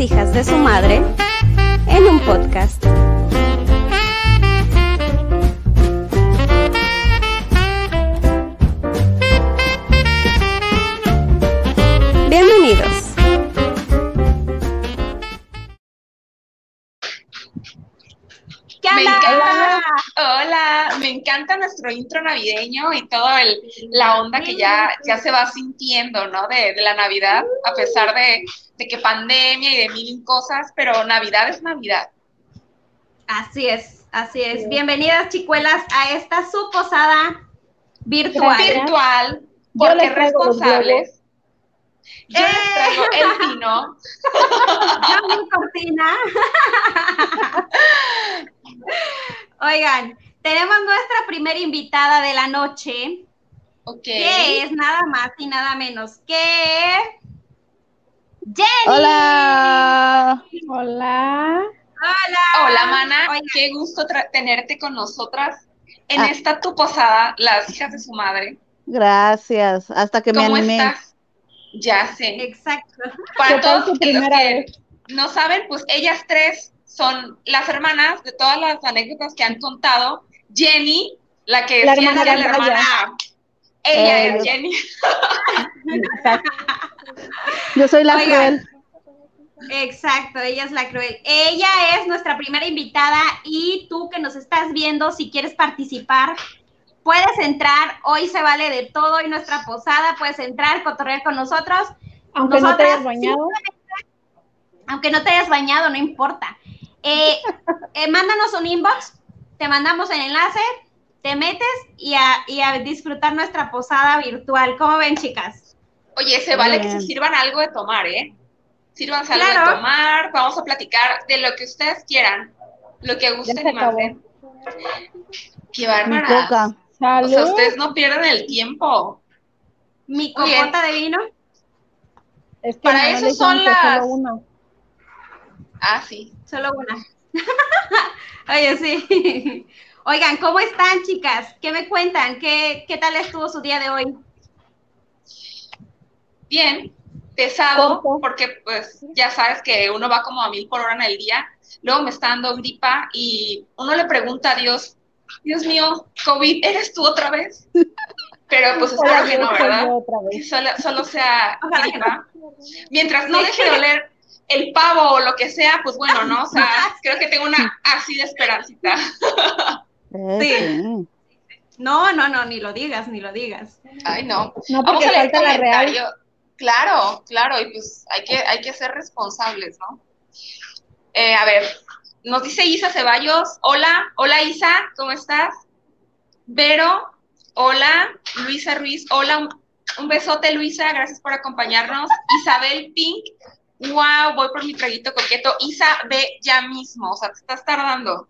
hijas de su madre en un podcast. Nuestro intro navideño y toda la onda que ya, ya se va sintiendo, ¿no? De, la Navidad, a pesar de, que pandemia y de mil cosas, pero Navidad es Navidad. Así es, así es. Bienvenidas, chicuelas, a esta su posada virtual. Virtual, porque responsables. Yo les traigo el vino. Yo mi cortina. Oigan, tenemos nuestra primera invitada de la noche. Ok. Que es nada más y nada menos que. Jenny. Hola. Hola. Hola. Hola, Mana. Qué gusto tenerte con nosotras en ah. esta tu posada, las hijas de su madre. Gracias. Hasta que me animé. Estás? Ya sé. Exacto. Para todos los que no saben, pues ellas tres son las hermanas de todas las anécdotas que han contado. Jenny, la que la decía la hermana. Ella es eh, Jenny. Yo soy la cruel. Exacto, ella es la cruel. Ella es nuestra primera invitada y tú que nos estás viendo, si quieres participar, puedes entrar. Hoy se vale de todo y nuestra posada, puedes entrar, cotorrear con nosotros. Aunque no te hayas bañado. Aunque no te hayas bañado, no importa. Eh, eh, mándanos un inbox, te mandamos el enlace, te metes y a, disfrutar nuestra posada virtual. ¿Cómo ven, chicas? Oye, se vale que se sirvan algo de tomar, ¿eh? Sírvanse algo de tomar, vamos a platicar de lo que ustedes quieran, lo que gusten más. ¿eh? Qué bárbara. O sea, ustedes no pierden el tiempo. ¿Mi copota de vino? Es que Para eso son las... Ah, sí. Solo una. Oye, sí. Oigan, ¿cómo están, chicas? ¿Qué me cuentan? ¿Qué, qué tal estuvo su día de hoy? Bien, pesado, porque pues ya sabes que uno va como a mil por hora en el día. Luego me está dando gripa y uno le pregunta a Dios, Dios mío, COVID, ¿eres tú otra vez? Pero pues espero que no, ¿verdad? Que solo, solo sea gripa. Mientras no deje de oler el pavo o lo que sea, pues bueno, ¿no? O sea, creo que tengo una así de esperancita. Sí. No, no, no, ni lo digas, ni lo digas. Ay, no. Vamos a leer comentario. Claro, claro, y pues hay que, hay que ser responsables, ¿no? Eh, a ver, nos dice Isa Ceballos, hola, hola Isa, ¿cómo estás? Vero, hola, Luisa Ruiz, hola, un, un besote Luisa, gracias por acompañarnos. Isabel Pink, wow, voy por mi traguito coqueto. Isa, ve ya mismo, o sea, te estás tardando.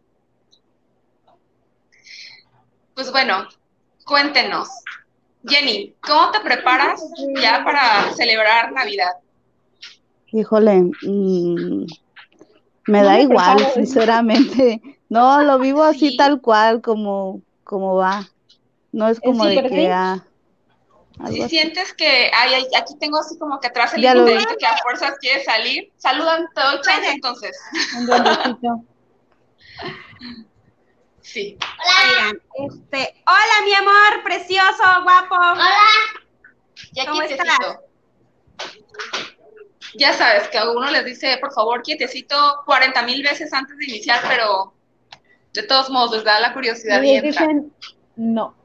Pues bueno, cuéntenos. Jenny, ¿cómo te preparas ya para celebrar Navidad? Híjole, mm, me da igual, sinceramente. No, lo vivo así tal cual como, como va. No es como de que... Ah, si sientes que ay, aquí tengo así como que atrás el dedito que a fuerzas quiere salir, saludan todo chance entonces. Un Sí. Hola. Este, hola mi amor, precioso, guapo. Hola. Ya ¿Cómo estás? Ya sabes que a uno les dice, por favor, quietecito 40 mil veces antes de iniciar, pero de todos modos les da la curiosidad y, dicen no.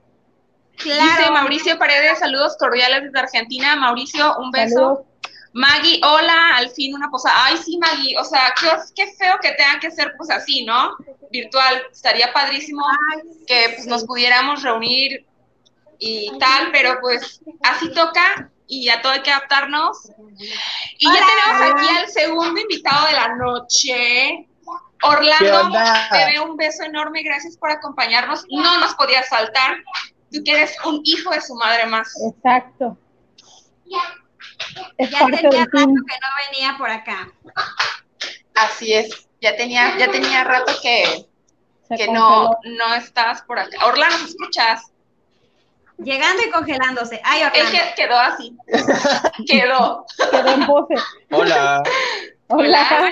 Dice Mauricio Paredes, saludos cordiales desde Argentina. Mauricio, un beso. Maggie, hola, al fin una posada. Ay, sí, Maggie, o sea, qué, feo que tenga que ser pues así, ¿no? Virtual. Estaría padrísimo que pues, nos pudiéramos reunir y tal, pero pues así toca y a todo hay que adaptarnos. Y ya tenemos aquí al segundo invitado de la noche. Orlando, te veo un beso enorme, gracias por acompañarnos. No nos podías faltar tú quieres un hijo de su madre más. Exacto. ya tenía rato que no venía por acá. Así es, ya tenía, ya tenía rato que, que no, no estás por acá. Orlando, ¿me escuchas? Llegando y congelándose. Ay, Orlando. Él quedó así. quedó. Quedó en pose. Hola. Hola.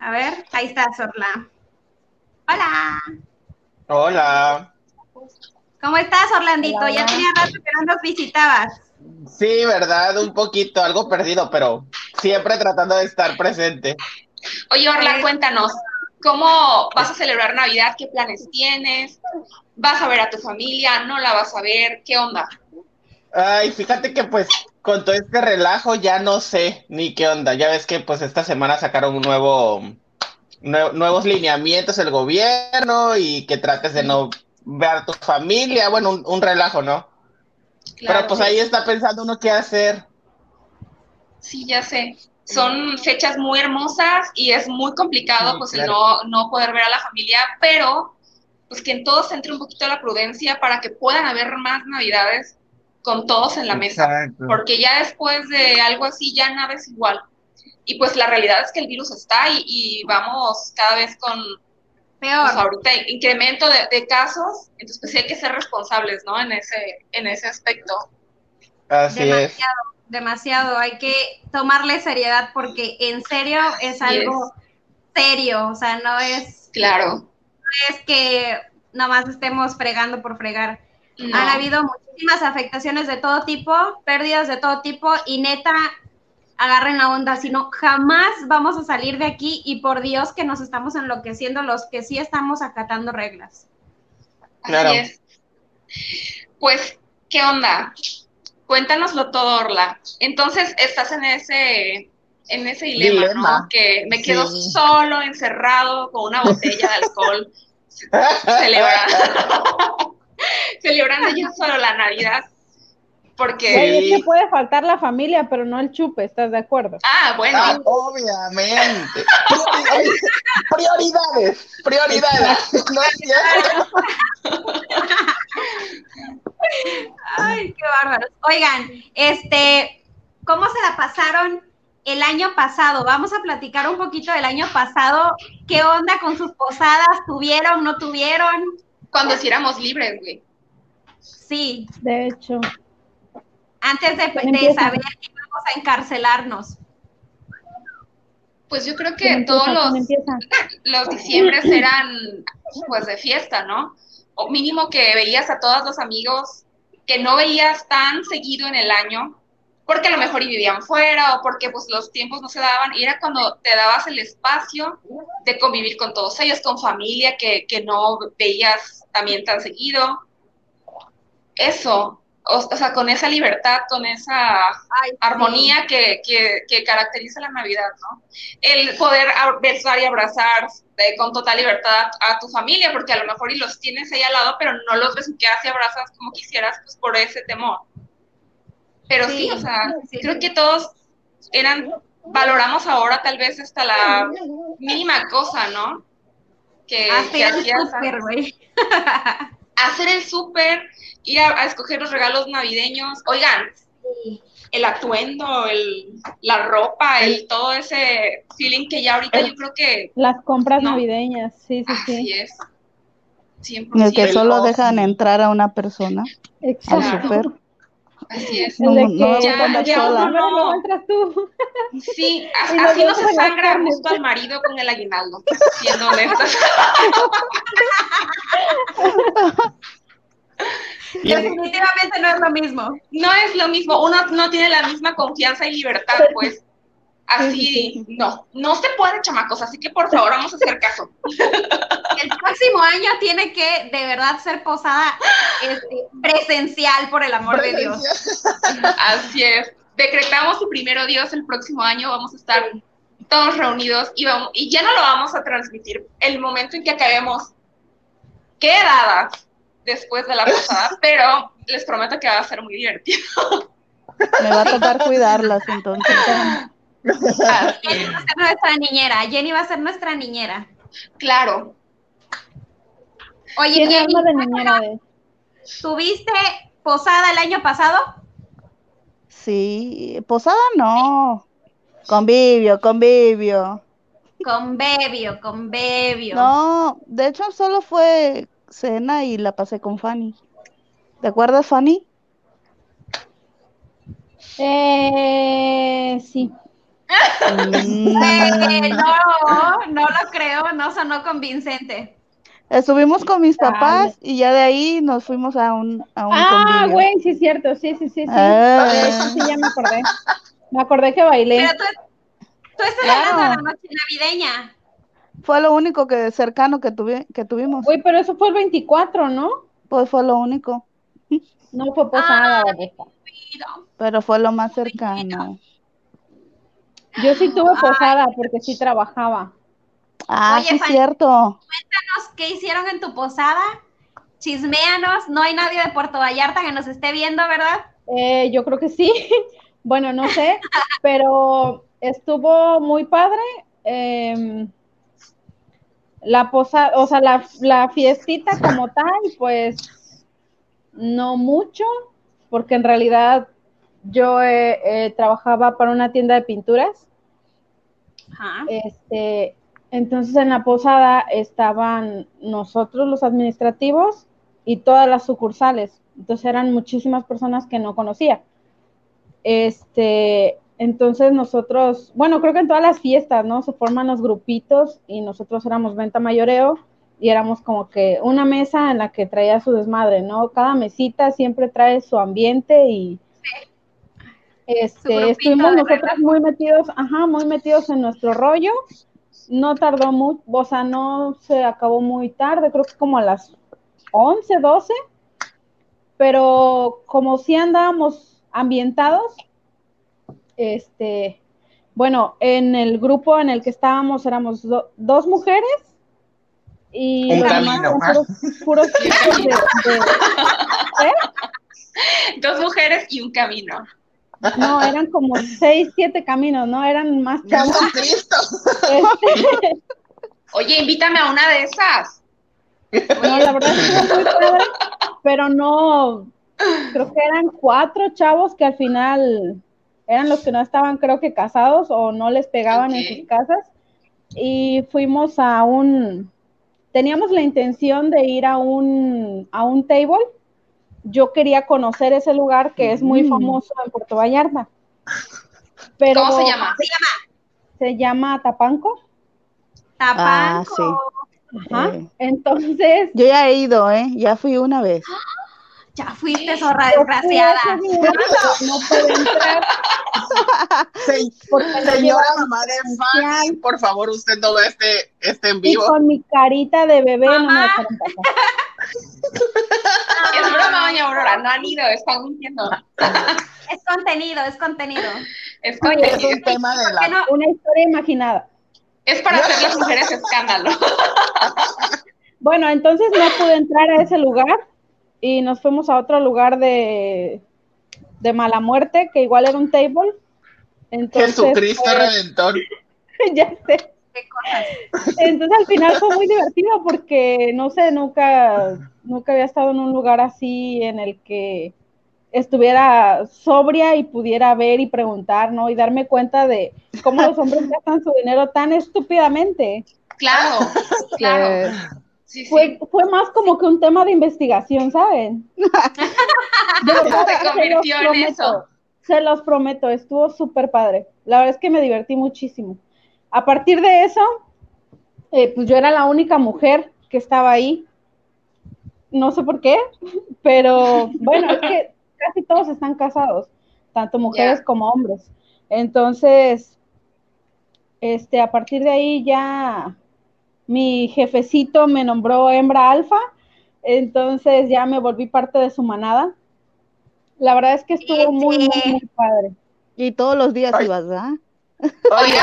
A ver, ahí está Orla. Hola. Hola. ¿Cómo estás, Orlandito? Ya tenía rato que no nos visitabas. Sí, verdad, un poquito, algo perdido, pero siempre tratando de estar presente. Oye, Orla, cuéntanos, ¿cómo vas a celebrar Navidad? ¿Qué planes tienes? ¿Vas a ver a tu familia? ¿No la vas a ver? ¿Qué onda? Ay, fíjate que pues con todo este relajo ya no sé ni qué onda. Ya ves que pues esta semana sacaron un nuevo, nuevos lineamientos el gobierno y que trates de no ver a tu familia. Bueno, un, relajo, ¿no? Pero pues ahí está pensando uno qué hacer. Sí, ya sé. Son fechas muy hermosas y es muy complicado pues el no, no poder ver a la familia, pero pues que en todos se entre un poquito la prudencia para que puedan haber más navidades con todos en la mesa, porque ya después de algo así ya nada es igual. Y pues la realidad es que el virus está y, vamos cada vez con peor pues, ahorita incremento de, casos, entonces pues sí hay que ser responsables, ¿no? En ese, en ese aspecto. Así demasiado, es. Demasiado, hay que tomarle seriedad porque en serio es algo serio, o sea, no es... Claro. No es que nomás estemos fregando por fregar. Han habido muchísimas afectaciones de todo tipo, pérdidas de todo tipo y neta, agarren la onda, sino jamás vamos a salir de aquí y por Dios que nos estamos enloqueciendo los que sí estamos acatando reglas. Claro. Pues, ¿qué onda? Cuéntanoslo todo, Orla. Entonces, estás en ese en ese dilema, ¿no? Que me quedo solo, encerrado, con una botella de alcohol, celebrando, celebrando yo solo la Navidad porque... Sí. puede faltar la familia, pero no el chupe, ¿estás de acuerdo? Ah, bueno. Ah, obviamente. prioridades, prioridades. ¿No Ay, qué bárbaros. Oigan, este, ¿cómo se la pasaron el año pasado? Vamos a platicar un poquito del año pasado. ¿Qué onda con sus posadas? ¿Tuvieron, no tuvieron? Cuando si éramos libres, güey. Sí. De hecho antes de, saber que íbamos a encarcelarnos? Pues yo creo que todos los, los diciembres eran pues de fiesta, ¿no? O mínimo que veías a todos los amigos que no veías tan seguido en el año, porque a lo mejor vivían fuera o porque pues los tiempos no se daban, y era cuando te dabas el espacio de convivir con todos ellos, con familia que, que no veías también tan seguido. Eso, o, sea, con esa libertad, con esa armonía que, que, caracteriza la Navidad, ¿no? El poder besar y abrazar eh, con total libertad a tu familia, porque a lo mejor y los tienes ahí al lado, pero no los besuqueas y abrazas como quisieras, pues por ese temor. Pero sí, o sea, creo que todos eran, valoramos ahora tal vez hasta la mínima cosa, ¿no? Que, hacer el súper, güey. hacer el súper, ir a, escoger los regalos navideños. Oigan, el atuendo, el, la ropa, el todo ese feeling que ya ahorita yo creo que... Las compras navideñas, sí, sí, sí. Así es. 100%. En el que solo dejan entrar a una persona Exacto. al súper. Así es. No, no, ya, ya no. entras tú. Sí, así no se sangra justo al marido con el aguinaldo, siendo honestos. Definitivamente no es lo mismo. No es lo mismo, uno no tiene la misma confianza y libertad, pues. Así, no, no se puede, chamacos, así que por favor vamos a hacer caso. El próximo año tiene que de verdad ser posada este, presencial, por el amor de Dios. Así es. Decretamos su primero Dios el próximo año, vamos a estar todos reunidos y, vamos, y ya no lo vamos a transmitir. El momento en que acabemos quedadas después de la posada, pero les prometo que va a ser muy divertido. Me va a tocar cuidarlas entonces. Jenny va a ser nuestra niñera. Jenny va a ser nuestra niñera. Claro. Oye, Jenny, ¿tuviste posada el año pasado? Sí, posada no. Convivio, convivio. Convivio, convivio. No, de hecho solo fue cena y la pasé con Fanny. ¿Te acuerdas, Fanny? Eh, sí. Mm. Eh, no, no lo creo, no sonó convincente. Estuvimos con mis papás y ya de ahí nos fuimos a un a un Ah, güey, sí es cierto, sí, sí, sí, sí. Ah. Eso sí ya me acordé. Me acordé que bailé. Pero tú, tú estás hablando de la noche navideña. Fue lo único que cercano que, tuve, que tuvimos. Uy, pero eso fue el 24, ¿no? Pues fue lo único. No fue posada. pero fue lo más cercano. Yo sí tuve posada porque sí trabajaba. Ah, sí, es cierto. Cuéntanos qué hicieron en tu posada. Chisméanos. No hay nadie de Puerto Vallarta que nos esté viendo, ¿verdad? Eh, yo creo que sí. bueno, no sé, pero estuvo muy padre. Eh, la posada, o sea, la, la fiestita como tal, pues no mucho, porque en realidad yo eh, trabajaba para una tienda de pinturas. Este, entonces en la posada estaban nosotros los administrativos y todas las sucursales. Entonces eran muchísimas personas que no conocía. Este, entonces nosotros, bueno, creo que en todas las fiestas, ¿no? Se forman los grupitos y nosotros éramos venta mayoreo y éramos como que una mesa en la que traía su desmadre, ¿no? Cada mesita siempre trae su ambiente y este, estuvimos nosotros muy metidos, ajá, muy metidos en nuestro rollo. No tardó mucho, o sea, no se acabó muy tarde, creo que como a las 11, 12, pero como si andábamos ambientados, este, bueno, en el grupo en el que estábamos éramos dos mujeres y un camino. puros, de, ¿eh? Dos mujeres y un camino. No, eran como seis, siete caminos, ¿no? Eran más chavos. Este, Oye, invítame a una de esas. No, la verdad es que muy padre, pero no, creo que eran cuatro chavos que al final eran los que no estaban, creo que casados o no les pegaban en sus casas. Y fuimos a un, teníamos la intención de ir a un, a un table. Yo quería conocer ese lugar que es muy mm. famoso en Puerto Vallarta. Pero, ¿Cómo se llama? Se llama, se llama Tapanco. Tapanco. Ah, sí. Entonces. Yo ya he ido, ¿eh? Ya fui una vez. Ya fuiste, zorra desgraciada. No puedo entrar. señora mamá de Fanny, por favor, usted no ve este, este en vivo. Y con mi carita de bebé no me. es broma, doña Aurora, no han ido, están mintiendo. es contenido, es contenido. Es, contenido. es un tema de la... Una historia imaginada. Es para hacer las mujeres escándalo. bueno, entonces no pude entrar a ese lugar y nos fuimos a otro lugar de, de mala muerte, que igual era un table. Entonces, Jesucristo Redentor. ya sé. Entonces al final fue muy divertido porque no sé, nunca, nunca había estado en un lugar así en el que estuviera sobria y pudiera ver y preguntar, ¿no? Y darme cuenta de cómo los hombres gastan su dinero tan estúpidamente. Claro, claro fue, fue más como que un tema de investigación, ¿saben? se convirtió en eso. Se los prometo, estuvo súper padre. La verdad es que me divertí muchísimo. A partir de eso, eh, pues yo era la única mujer que estaba ahí. No sé por qué, pero bueno, es que casi todos están casados, tanto mujeres como hombres. Entonces, este, a partir de ahí ya mi jefecito me nombró hembra alfa, entonces ya me volví parte de su manada. La verdad es que estuvo muy, muy, muy padre. Y todos los días ibas, ¿verdad? Oye,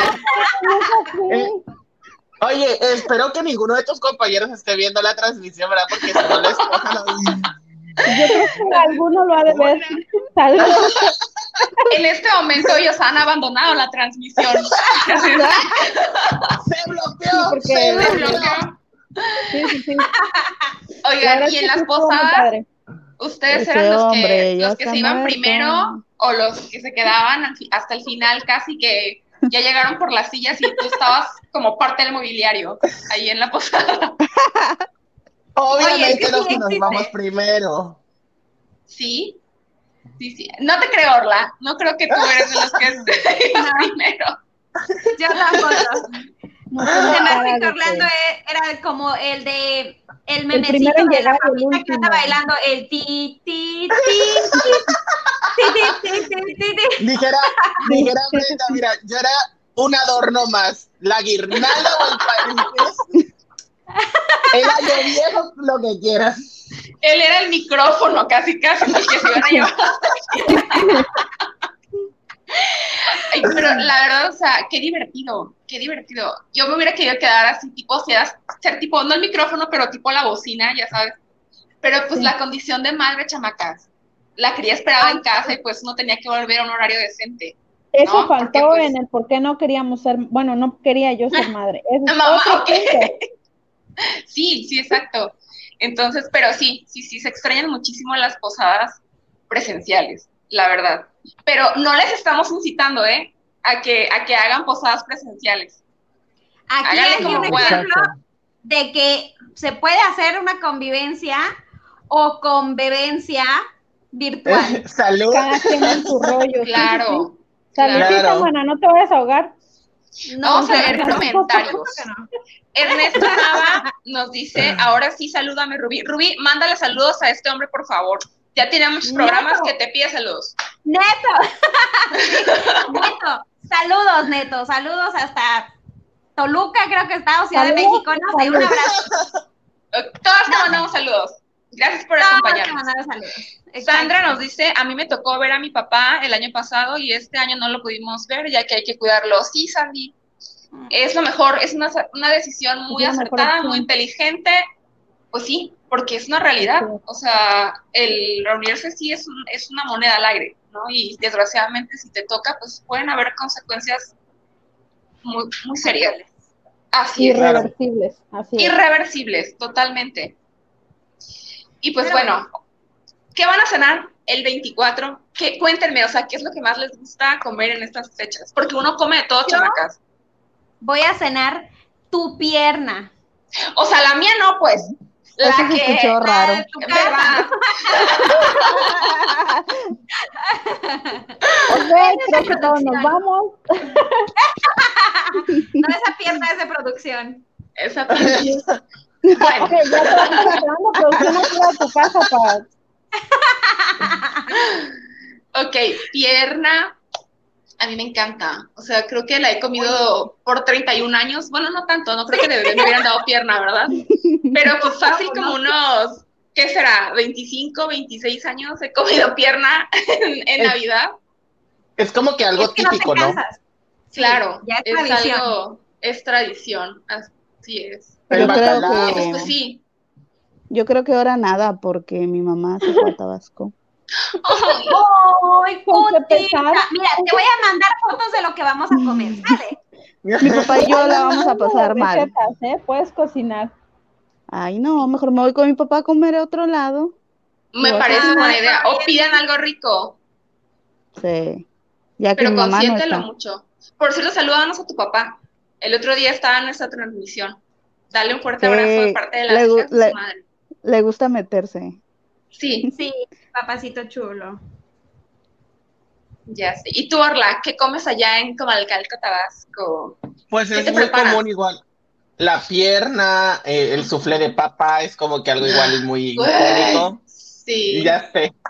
oye, espero que ninguno de tus compañeros esté viendo la transmisión, ¿verdad? Porque si no les Yo creo que alguno lo ha de ver. En este momento ellos han abandonado la transmisión. se bloqueó. se bloqueó. Sí, sí, sí. Oigan, y en las posadas, ¿ustedes eran los que, los que se iban primero o los que se quedaban hasta el final casi que ya llegaron por las sillas y tú estabas como parte del mobiliario ahí en la posada? Obviamente los que nos vamos primero. Sí, sí, sí. No te creo, Orla. No creo que tú eres de los que es primero. Yo tampoco. No, Orlando era como el de el memecito de la papita que anda bailando el ti, ti, ti, ti. Dijera, dijera Brenda, mira, yo era un adorno más, la guirnalda o el Era yo viejo, lo que quieras. Él era el micrófono, casi, casi, porque se iban a llevar pero la verdad, o sea, qué divertido, qué divertido. Yo me hubiera querido quedar así, tipo, sea, ser tipo, no el micrófono, pero tipo la bocina, ya sabes. Pero pues la condición de madre chamacas. La quería esperaba en casa y pues no tenía que volver a un horario decente. Eso faltó pues en el por qué no queríamos ser, bueno, no quería yo ser madre. sí, sí, exacto. Entonces, pero sí, sí, sí, se extrañan muchísimo las posadas presenciales, la verdad pero no les estamos incitando, ¿eh? A que, a que hagan posadas presenciales. Aquí hay un ejemplo de que se puede hacer una convivencia o convivencia virtual. Salud. Cada quien en su rollo. Claro. Saludcita, claro. buena, no te vayas a ahogar. No, Vamos a leer comentarios. Ernesto Nava nos dice, ahora sí, salúdame, Rubí. Rubí, mándale saludos a este hombre, por favor. Ya tiene muchos programas que te pide saludos. Neto. Neto. Saludos, Neto. Saludos hasta Toluca, creo que está, o Ciudad de México. No sé, un abrazo. Todos te mandamos saludos. Gracias por acompañarnos. Sandra nos dice, a mí me tocó ver a mi papá el año pasado y este año no lo pudimos ver ya que hay que cuidarlo. Sí, Sandy, mm. es lo mejor, es una, una decisión muy acertada, muy inteligente. Pues sí, porque es una realidad. O sea, el reunirse sí es, es una moneda al aire, ¿no? Y desgraciadamente si te toca, pues pueden haber consecuencias muy, muy serias. Así Irreversibles. Así Irreversibles, totalmente. Y pues bueno, ¿qué van a cenar el 24? ¿Qué, cuéntenme, o sea, ¿qué es lo que más les gusta comer en estas fechas? Porque uno come de todo, chamacas. Voy a cenar tu pierna. O sea, la mía no, pues. La Eso que, se escuchó raro. ok, creo que todos nos vamos. no, esa pierna es de producción. Esa pierna. Bueno. Ok, ya estamos hablando, producción no a tu casa para... ok, pierna, a mí me encanta. O sea, creo que la he comido por 31 años. Bueno, no tanto, no creo que me hubieran dado pierna, ¿verdad? Pero pues fácil como unos, ¿qué será? 25, 26 años he comido pierna en, Navidad. Es como que algo típico, ¿no? Claro, es, tradición. es tradición, así es. Pero creo que, pues, sí. Yo creo que ahora nada, porque mi mamá se fue a Tabasco. ¡Ay, Mira, te voy a mandar fotos de lo que vamos a comer, ¿sale? Mi papá y yo la vamos a pasar mal. ¿eh? Puedes cocinar. Ay, no, mejor me voy con mi papá a comer a otro lado. Me parece buena idea. O pidan algo rico. Sí. Ya que Pero consiéntelo mucho. Por cierto, salúdanos a tu papá. El otro día estaba en nuestra transmisión. Dale un fuerte abrazo de parte de la le, madre. Le gusta meterse. Sí. Sí, papacito chulo. Ya sé. ¿Y tú, Orla, qué comes allá en Comalcalco, Tabasco? Pues es muy común igual. La pierna, eh, el suflé de papa es como que algo igual muy icónico. Sí. Ya sé.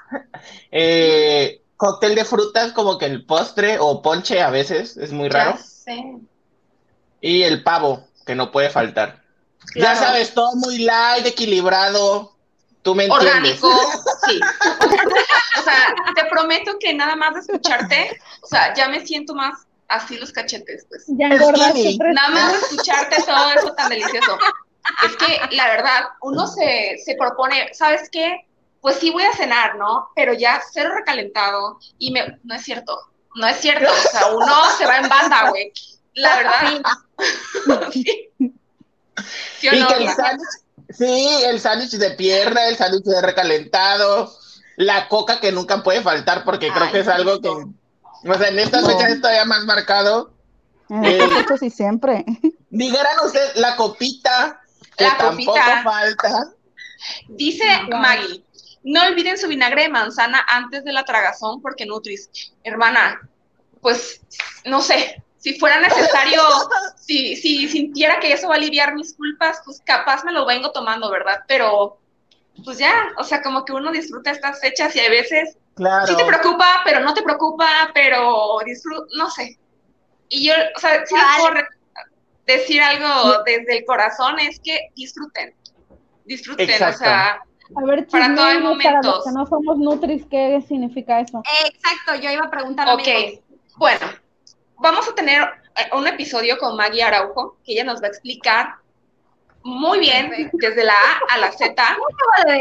Eh, cóctel de frutas como que el postre o ponche a veces, es muy raro. Ya sé. Y el pavo, que no puede faltar. Ya sabes, todo muy light, equilibrado, Tú me orgánico, sí. o sea, te prometo que nada más de escucharte, o sea, ya me siento más así los cachetes, pues. Ya engordaste. Nada más de escucharte todo eso tan delicioso. Es que, la verdad, uno se, se propone, ¿sabes qué? Pues sí voy a cenar, ¿no? Pero ya cero recalentado y me... No es cierto, no es cierto. O sea, uno se va en banda, güey. La verdad. ¿Sí, ¿Sí o no? Sí, el sándwich de pierna, el sándwich de recalentado, la coca que nunca puede faltar porque creo que es algo que, o sea, en estas fechas es todavía más marcado. Eh, sí, sí, siempre. Dijeran usted la copita, que tampoco falta. Dice Maggie, No olviden su vinagre de manzana antes de la tragazón porque Nutris, hermana, pues no sé, si fuera necesario, si, si sintiera que eso va a aliviar mis culpas, pues capaz me lo vengo tomando, ¿verdad? Pero pues ya, o sea, como que uno disfruta estas fechas y a veces sí te preocupa, pero no te preocupa, pero disfruta, no sé. Y yo, o sea, si les puedo decir algo desde el corazón, es que disfruten, disfruten, o sea, a ver, para todo el momento. Para los que no somos Nutris, ¿qué significa eso? Exacto, yo iba a preguntar. Ok, bueno, vamos a tener eh, un episodio con Maggie Araujo, que ella nos va a explicar muy bien, desde la A a la Z,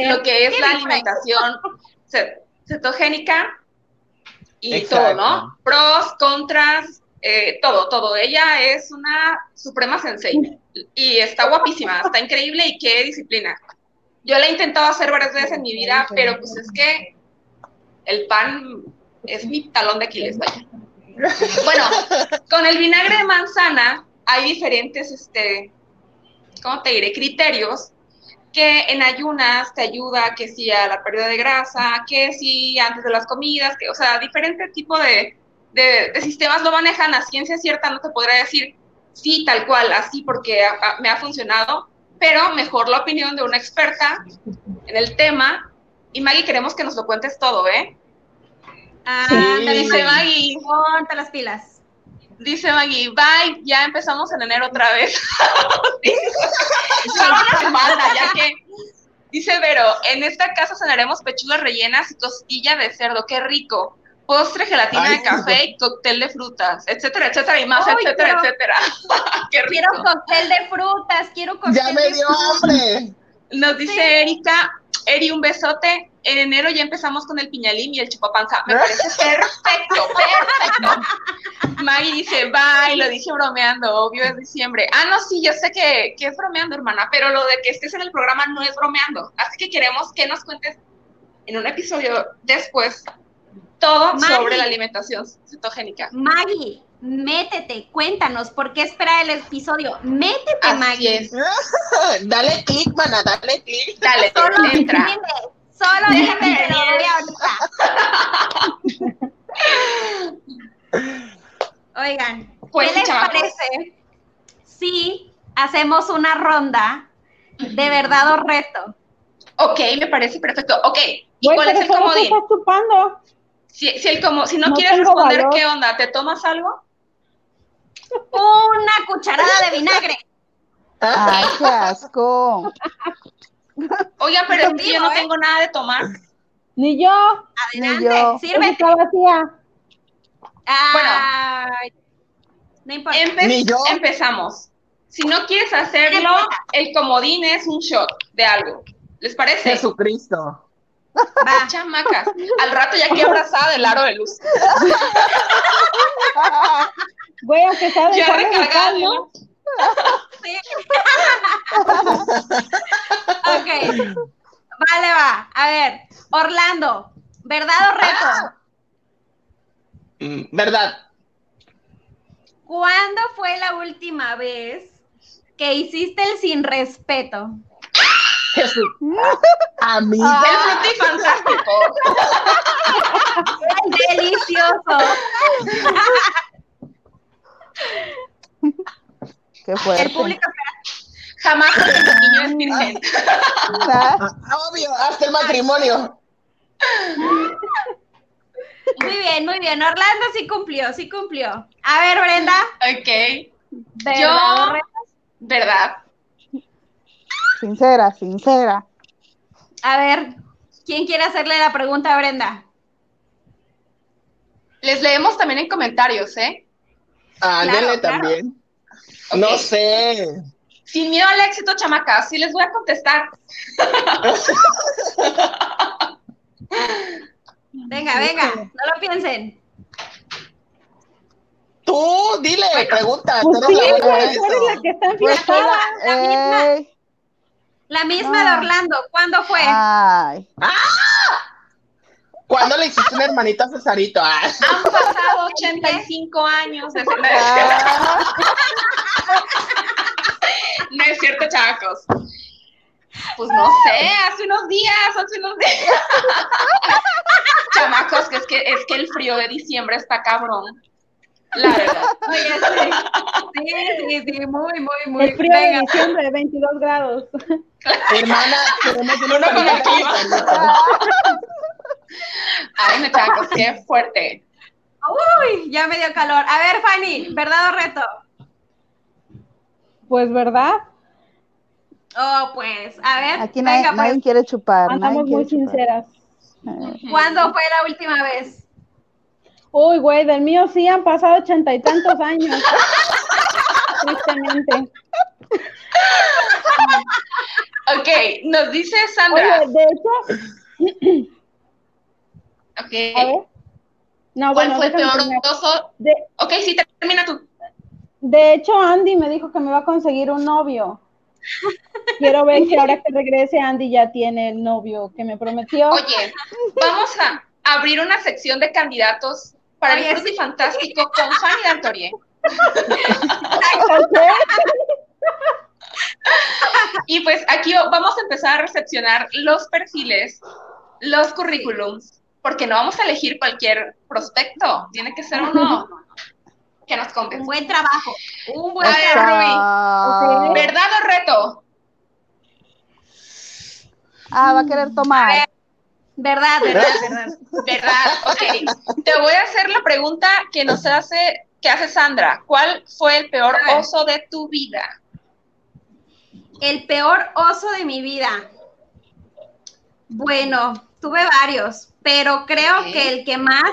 lo que es la alimentación cetogénica y todo, ¿no? Pros, contras, eh, todo, todo. Ella es una suprema sensei y está guapísima, está increíble y qué disciplina. Yo la he intentado hacer varias veces en mi vida, pero pues es que el pan es mi talón de Aquiles, vaya. Bueno, con el vinagre de manzana hay diferentes, este, ¿cómo te diré? Criterios que en ayunas te ayuda, que si a la pérdida de grasa, que si antes de las comidas, que, o sea, diferente tipo de, de, sistemas lo manejan. La ciencia cierta no te podrá decir sí, tal cual, así porque me ha funcionado, pero mejor la opinión de una experta en el tema. Y Maggie, queremos que nos lo cuentes todo, ¿eh? Ah, sí. dice Maggie. Ponte las pilas. Dice Maggie, bye, ya empezamos en enero otra vez. ya que. Dice Vero, en esta casa cenaremos pechugas rellenas y costilla de cerdo, qué rico. Postre, gelatina de café y cóctel de frutas, etcétera, etcétera, y más, etcétera, etcétera. qué rico. Quiero cóctel de frutas, quiero cóctel Ya me dio hambre. Nos dice Erika, Eri, un besote. En enero ya empezamos con el piñalín y el chupapanza. Me parece perfecto, perfecto. Maggie dice, bye, lo dije bromeando, obvio es diciembre. Ah, no, sí, yo sé que, que es bromeando, hermana, pero lo de que estés en el programa no es bromeando. Así que queremos que nos cuentes en un episodio después todo sobre la alimentación cetogénica. Maggie, métete, cuéntanos por qué espera el episodio. Métete, Maggie. dale clic, mana, dale clic. Dale, solo entra. solo déjame Oigan, pues, ¿qué les parece si hacemos una ronda de verdad o reto? Ok, me parece perfecto. Ok, ¿y cuál es el comodín? Si, si, el como, si no, quieres responder, ¿qué onda? ¿Te tomas algo? Una cucharada de vinagre. ¡Ay, qué asco! Oiga, pero es que yo no ¿eh? tengo nada de tomar. Ni yo. Adelante, Ni yo. sírvete. vacía. bueno, no importa. Ni yo. empezamos. Si no quieres hacerlo, el comodín es un shot de algo. ¿Les parece? Jesucristo. Va, chamacas. Al rato ya aquí abrazada del aro de luz. Güey, aunque de Ya recargado. Sí. ok. Vale, va. A ver, Orlando, ¿verdad o reto? Ah. Mm, verdad. ¿Cuándo fue la última vez que hiciste el sin respeto? Jesús. A mí. Ah. El fantástico. Delicioso. Qué fuerte. El público jamás porque el niño es virgen. Ah, obvio, hasta el matrimonio. Muy bien, muy bien. Orlando sí cumplió, sí cumplió. A ver, Brenda. Ok. Yo, ¿verdad? Sincera, sincera. A ver, ¿quién quiere hacerle la pregunta a Brenda? Les leemos también en comentarios, ¿eh? Ah, también. No sé. Sin miedo al éxito, chamacas, sí les voy a contestar. venga, venga, no lo piensen. Tú, dile, pregunta. Pues sí, la, la que está en la misma de Orlando, ¿cuándo fue? Ay. ¡Ah! ¿Cuándo le hiciste una hermanita a Cesarito? Ah. Han pasado 85 años desde ah. No es cierto, chacos. Pues no sé, hace unos días, hace unos días. Chamacos, que es que es que el frío de diciembre está cabrón. La verdad. Oye, sí. Sí, sí, sí, muy, muy, muy. El frío de diciembre, 22 grados. Hermana, pero no con el clima. Ay, me chamacos, qué fuerte. Uy, ya me dio calor. A ver, Fanny, ¿verdad o reto? Pues, ¿verdad? Oh, pues, a ver, Aquí nadie, venga, nadie pues, quiere chupar. nadie Andamos quiere muy chupar. sinceras. Eh, ¿cuándo fue la última vez? Uy, güey, del mío sí han pasado ochenta y tantos años. Tristemente. Ok, nos dice Sandra. Oye, de hecho, Ok. a ver. No, ¿Cuál bueno, fue el peor oso? De, Ok, sí, termina tú. de hecho, Andy me dijo que me va a conseguir un novio. Quiero ver si ahora que regrese Andy ya tiene el novio que me prometió. Oye, vamos a abrir una sección de candidatos para el Frutti Fantástico con Fanny Dantorie. Y pues aquí vamos a empezar a recepcionar los perfiles, los currículums, porque no vamos a elegir cualquier prospecto, tiene que ser uno que nos Un convenza. buen trabajo. Un buen trabajo. Rubí, ¿verdad o reto? Ah, va a querer tomar. ¿Verdad, verdad, verdad? ¿Verdad? Ok. Te voy a hacer la pregunta que nos hace, que hace Sandra. ¿Cuál fue el peor oso de tu vida? El peor oso de mi vida. Bueno, tuve varios, pero creo que el que más,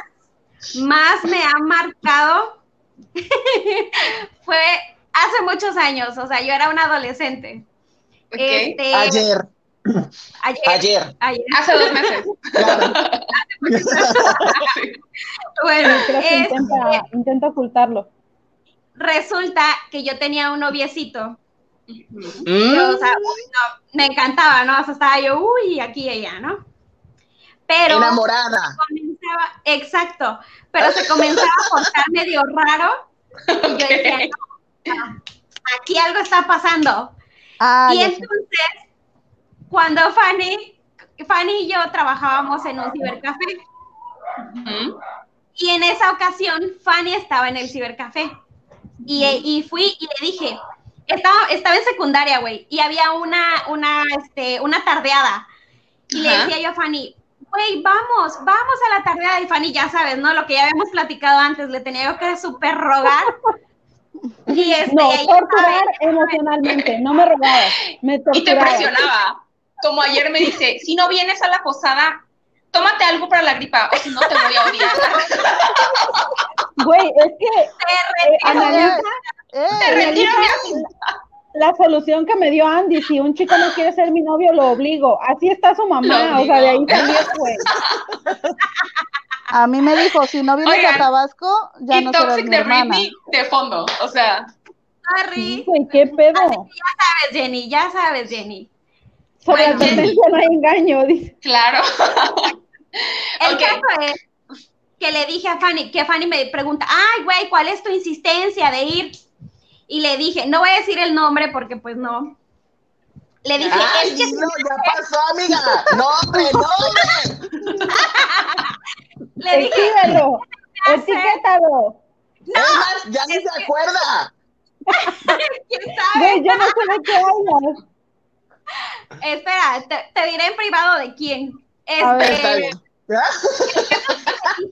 más me ha marcado fue hace muchos años. O sea, yo era una adolescente. Este, Ayer, ayer, ayer. ayer. Hace dos meses. Claro. Bueno, Creo que este, intenta, intenta ocultarlo. resulta que yo tenía un noviecito. Ujú. que, o Mm, sea, no, me encantaba, ¿no? O sea, estaba yo, uy, aquí y allá, ¿no? Pero enamorada. comenzaba, exacto, pero se comenzaba a portar medio raro y yo decía, no, no, aquí algo está pasando. Ah, y ya sé. Cuando Fanny, Fanny y yo trabajábamos en un cibercafé, Ujú. y en esa ocasión Fanny estaba en el cibercafé. Y, y fui y le dije, estaba, estaba en secundaria, güey, y había una, una, este, una tardeada. Y le Ajá. decía yo a Fanny, güey, vamos, vamos a la tardeada. Y Fanny, ya sabes, ¿no? Lo que ya habíamos platicado antes, le tenía yo que súper rogar. Y este, No, torturar emocionalmente, no me robaba, me Y te torturaba. presionaba. Como ayer me dice, si no vienes a la posada, tómate algo para la gripa, o si no te voy a odiar. Güey, es que eh, analiza Eh, Te retiro mi analiza la solución que me dio Andy. Si un chico no quiere ser mi novio, lo obligo. Así está su mamá, o sea, de ahí salió, güey. a mí me dijo, si no vienes Oigan, a Tabasco, ya y no serás mi de hermana. Britney de fondo, o sea, Sorry. Güey, qué pedo. sabes, Jenny, ya sabes, Jenny. Sobre Bueno. advertencia no hay engaño, dice. claro. El Ok. caso es que le dije a Fanny, que Fanny me pregunta, ay, güey, ¿cuál es tu insistencia de ir? Y le dije, no voy a decir el nombre porque pues no. Le dije, Ay, es que no, ya pasó, amiga. No, hombre, no, hombre. le dije, Escríbelo, etiquétalo. Es más, ya ni se acuerda. ¿quién sabe? Güey, yo no sé de qué hablas. Espera, te, te diré en privado de quién. A ver, Este, Está bien. ¿Ya?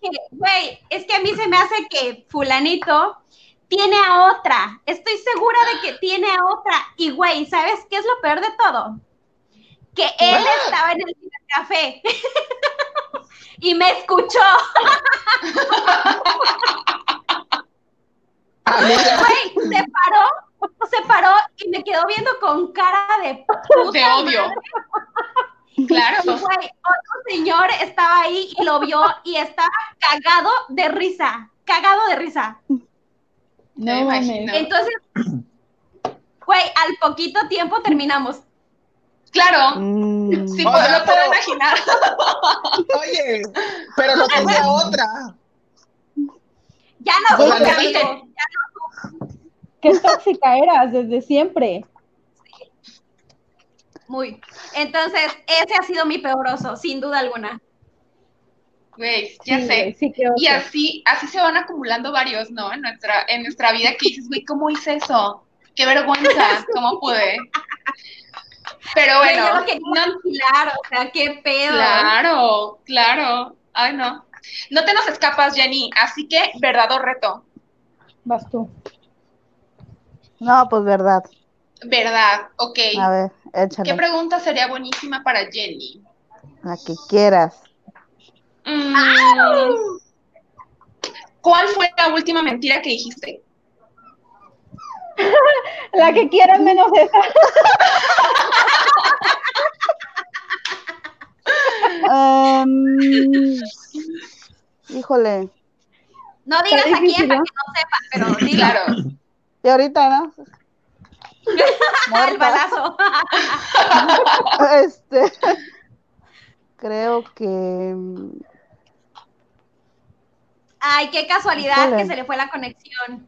dije, güey, es que a mí se me hace que fulanito tiene a otra. Estoy segura de que tiene a otra. Y, güey, ¿sabes qué es lo peor de todo? Que él estaba en el café y me escuchó. Güey, se paró, se paró y me quedó viendo con cara de puta De odio. Claro. Güey, otro señor estaba ahí y lo vio y estaba cagado de risa, cagado de risa. No Me imagino. Entonces, güey, al poquito tiempo terminamos. Claro. Mm. Sí, O pues, sea, no puedo pero- imaginar. oye, pero no tenía otra. Ya no O sea, supe, no-. Qué tóxica eras desde siempre. muy. Entonces, ese ha sido mi peor oso, sin duda alguna. Güey, ya sé. y así, así se van acumulando varios, ¿no? En nuestra, en nuestra vida que dices, güey, ¿cómo hice eso? Qué vergüenza, ¿cómo pude? Pero bueno. no, claro, o sea, qué pedo. Claro, claro. Ay, no. No te nos escapas, Jenny, así que verdad o reto. Vas tú. No, pues verdad. Verdad, ok. A ver, échale. ¿Qué pregunta sería buenísima para Jenny? La que quieras. Mm. ¿Cuál fue la última mentira que dijiste? la que quieras menos esa. um, híjole. No digas a quién para que no sepa, pero sí, claro. Y ahorita, ¿no? El balazo. este. Creo que. Ay, qué casualidad que se le fue la conexión.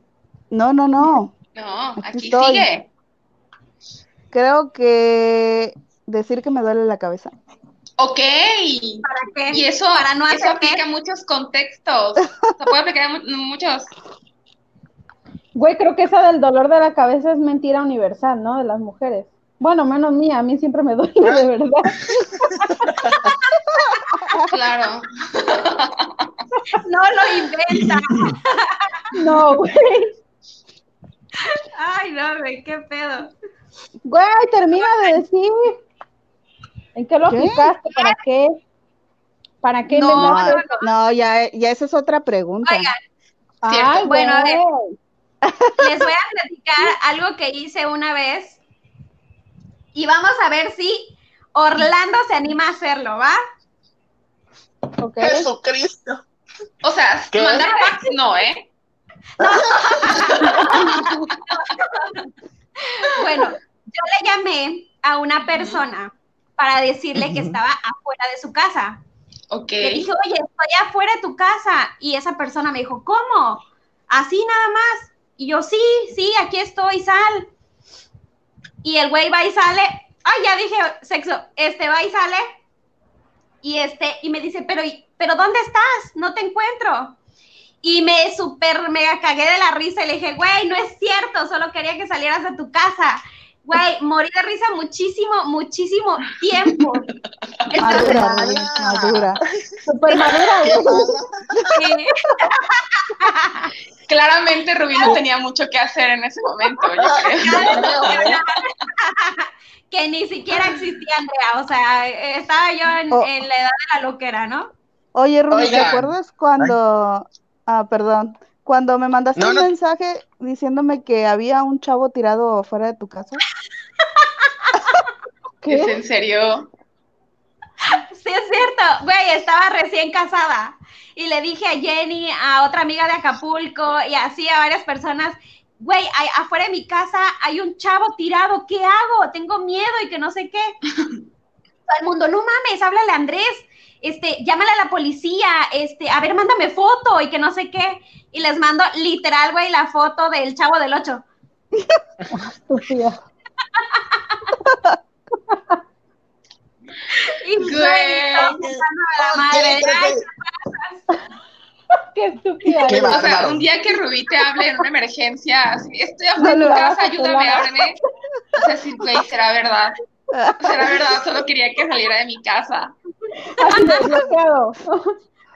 No, no, no. No, aquí, sigue. Creo que decir que me duele la cabeza. Ok. ¿Para qué? Y eso, Para no eso aplica muchos contextos. Se puede aplicar en muchos. Güey, creo que esa del dolor de la cabeza es mentira universal, ¿no? De las mujeres. Bueno, menos mía, a mí siempre me duele, de verdad. Claro. No lo inventa. No, güey. Ay, no, güey, qué pedo. Güey, termina de decir. ¿En qué lo aplicaste? ¿Para qué? ¿Para qué? No, no, ya, ya esa es otra pregunta. Oigan, Ay, bueno, a ver, les voy a platicar algo que hice una vez y vamos a ver si Orlando se anima a hacerlo, ¿va? Okay. Jesucristo. O sea, mandar fax no, ¿eh? bueno, yo le llamé a una persona para decirle que estaba afuera de su casa. Ok. Le dije, oye, estoy afuera de tu casa. Y esa persona me dijo, ¿cómo? Así nada más. Y yo, sí, sí, aquí estoy, sal. Y el güey va y sale. Ay, ya dije sexo. Este va y sale. Y este, y me dice, pero, pero ¿dónde estás? No te encuentro. Y me súper mega cagué de la risa y le dije, güey, no es cierto, solo quería que salieras de tu casa. Güey, morí de risa muchísimo, muchísimo tiempo. Madura, madura. Súper madura. Sí. Claramente Rubí no tenía mucho que hacer en ese momento, que ni siquiera existía Andrea, o sea, estaba yo en, oh. en la edad de la loquera, ¿no? Oye, Rubí, ¿te acuerdas cuando Ah, perdón. Cuando me mandaste un mensaje diciéndome que había un chavo tirado fuera de tu casa. ¿Qué? ¿Es en serio? Sí, es cierto. Güey, estaba recién casada. Y le dije a Jenny, a otra amiga de Acapulco y así a varias personas, güey, afuera de mi casa hay un chavo tirado, ¿qué hago? Tengo miedo y que no sé qué. Todo el mundo, no mames, háblale a Andrés este, llámale a la policía, este, a ver, mándame foto y que no sé qué. Y les mando literal, güey, la foto del chavo del 8. Estúpida. y güey, la madre. Qué estúpida. o sea, un día que Rubí te hable en una emergencia, así, estoy afuera de tu casa, ayúdame, ábreme. O sea, sí, güey, será verdad. Será verdad, solo quería que saliera de mi casa.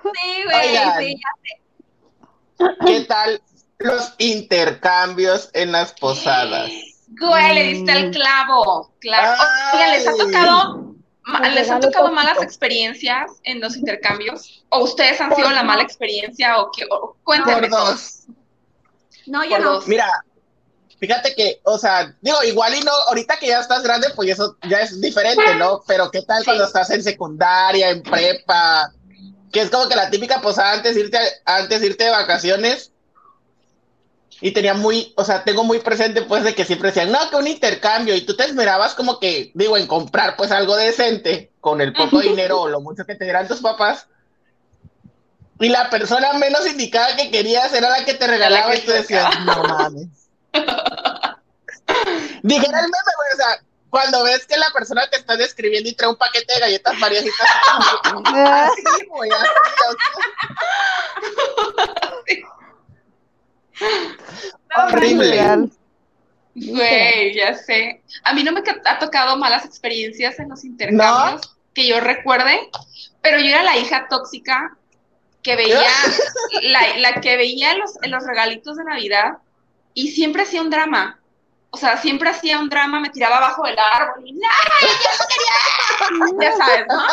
Sí, güey, sí, ya sé. ¿Qué tal los intercambios en las posadas? Güey, le diste el clavo. Claro. Oigan, ¿les ha tocado, ¿les ha tocado malas experiencias en los intercambios? ¿O ustedes han sido la mala experiencia? ¿O qué? cuéntenme. Por dos. No, yo no. Mira, Fíjate que, o sea, digo, igual y no, ahorita que ya estás grande, pues eso ya es diferente, ¿no? Pero ¿qué tal cuando estás en secundaria, en prepa? Que es como que la típica posada antes de irte, antes de irte de vacaciones. Y tenía muy, o sea, tengo muy presente pues de que siempre decían, no, que un intercambio. Y tú te esmerabas como que, digo, en comprar pues algo decente con el poco dinero o lo mucho que te dieran tus papás. Y la persona menos indicada que querías era la que te regalaba y tú decías, no mames. Dijera el meme, güey, o sea, cuando ves que la persona te está describiendo y trae un paquete de galletas María así, güey, así, Horrible. Güey, ya sé. A mí no me ha tocado malas experiencias en los intercambios que yo recuerde, pero yo era la hija tóxica que veía, la, la, que veía los, los regalitos de Navidad y siempre hacía un drama. O sea, siempre hacía un drama, me tiraba abajo del árbol y ¡no! Ya sabes, ¿no?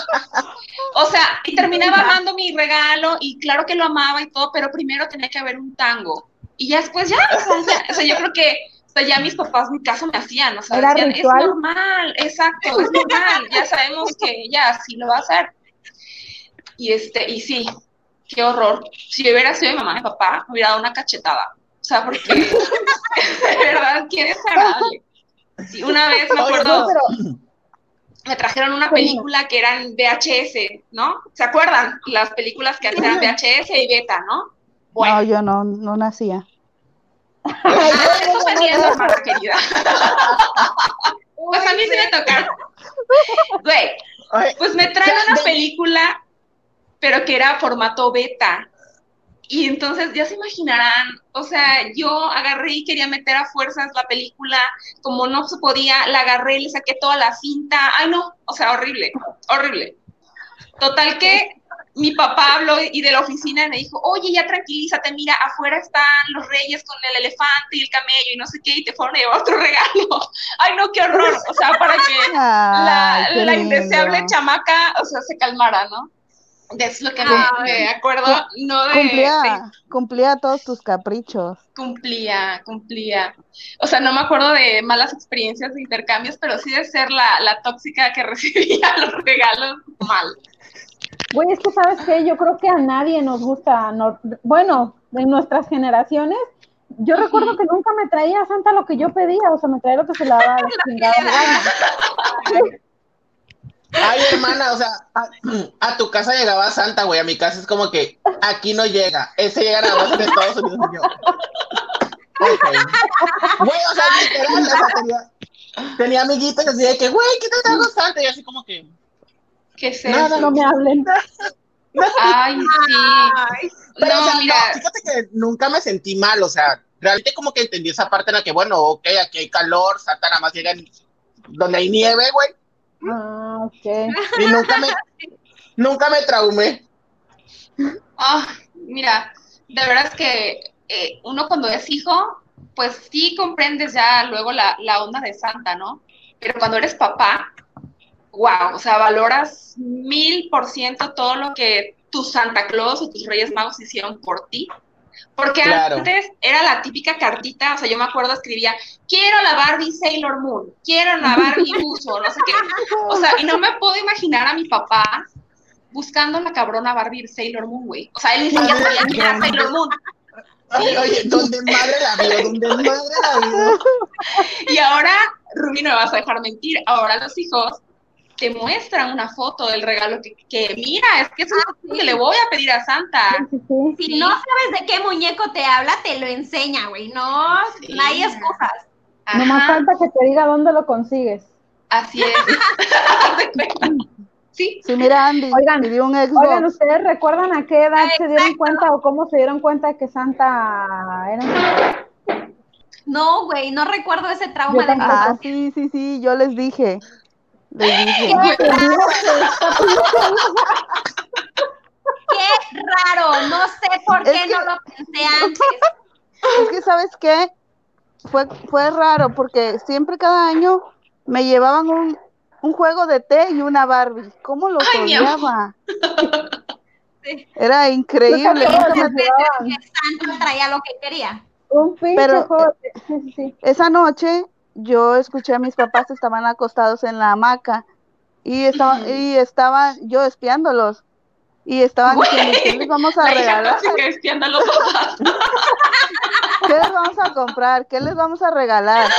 O sea, y terminaba amando mi regalo y claro que lo amaba y todo, pero primero tenía que haber un tango. Y ya después ya, o sea, yo creo que o sea, ya mis papás mi caso me hacían, o sea, decían, es normal, exacto, es normal, ya sabemos que ella sí lo va a hacer. Y este, y sí, qué horror. Si hubiera sido mi mamá y mi papá, me hubiera dado una cachetada. O sea, porque de verdad, qué desagradable. Sí, una vez me acuerdo, me trajeron una película que eran VHS, ¿no? ¿Se acuerdan? Las películas que eran VHS y beta, ¿no? Bueno. No, yo no, no nacía. Eso tenía hermana querida. pues a mí sí me tocaron. Güey, pues me traen una película, pero que era formato beta. Y entonces ya se imaginarán, o sea, yo agarré y quería meter a fuerzas la película, como no se podía, la agarré, le saqué toda la cinta, ay no, o sea, horrible, horrible. Total que mi papá habló y de la oficina me dijo, oye, ya tranquilízate, mira, afuera están los reyes con el elefante y el camello y no sé qué, y te fueron a llevar otro regalo. Ay, no, qué horror. O sea, para que la, la indeseable chamaca, o sea, se calmara, ¿no? Es lo que me, acuerdo, no de cumplía, cumplía todos tus caprichos. Cumplía, cumplía. O sea, no me acuerdo de malas experiencias de intercambios, pero sí de ser la, la tóxica que recibía los regalos mal. Güey, es que sabes qué, yo creo que a nadie nos gusta, bueno, de nuestras generaciones, yo recuerdo que nunca me traía Santa lo que yo pedía, o sea, me traía lo que se la daba chingada Ay, hermana, o sea, a, tu casa llegaba Santa, güey. A mi casa es como que aquí no llega. Ese llega nada más en Estados Unidos. Yo. Okay. Güey, o sea, literal, o sea, tenía, tenía amiguitos y así de que, güey, ¿qué te traigo Santa? Y así como que. ¿Qué es Nada, no me hablen. Ay, sí. Pero, o sea, mira. No, fíjate que nunca me sentí mal, o sea, realmente como que entendí esa parte en la que, bueno, ok, aquí hay calor, Santa nada más llega en donde hay nieve, güey Ah, ok. Y nunca me, nunca me traumé. Ah, mira, de verdad es que eh, uno cuando es hijo, pues sí comprendes ya luego la, la onda de Santa, ¿no? Pero cuando eres papá, wow, o sea, valoras mil por ciento todo lo que tu Santa Claus o tus Reyes Magos hicieron por ti porque antes era la típica cartita, o sea, yo me acuerdo escribía, quiero la Barbie Sailor Moon, quiero la Barbie Buzo, no sé qué. O sea, y no me puedo imaginar a mi papá buscando la cabrona Barbie Sailor Moon, güey. O sea, él ni siquiera sabía quién era Sailor Moon. Sí. Oye, ¿dónde madre la vio? ¿Dónde madre la vio? Y ahora, Rumi, no me vas a dejar mentir, ahora los hijos te muestran una foto del regalo que, mira, es que es una ah, que le voy a pedir a Santa. Si no sabes de qué muñeco te habla, te lo enseña, güey. No, no hay excusas. No más falta que te diga dónde lo consigues. Así es. sí. Sí, mira, Andy, oigan, un Oigan, ¿ustedes recuerdan a qué edad se dieron cuenta o cómo se dieron cuenta que Santa era? No, güey, no recuerdo ese trauma de Ah, sí, sí, sí, yo les dije. Qué raro, no sé por qué no lo pensé antes. Es que, ¿sabes qué? Fue, fue raro porque siempre cada año me llevaban un, un juego de té y una Barbie. ¿Cómo lo odiaba? Era increíble. Santa traía lo que quería. Un Pero, eh, Esa noche yo escuché a mis papás estaban acostados en la hamaca y estaba y estaba yo espiándolos y estaban diciendo ¿qué les vamos a regalar? ¿Qué les vamos a comprar? ¿Qué les vamos a regalar?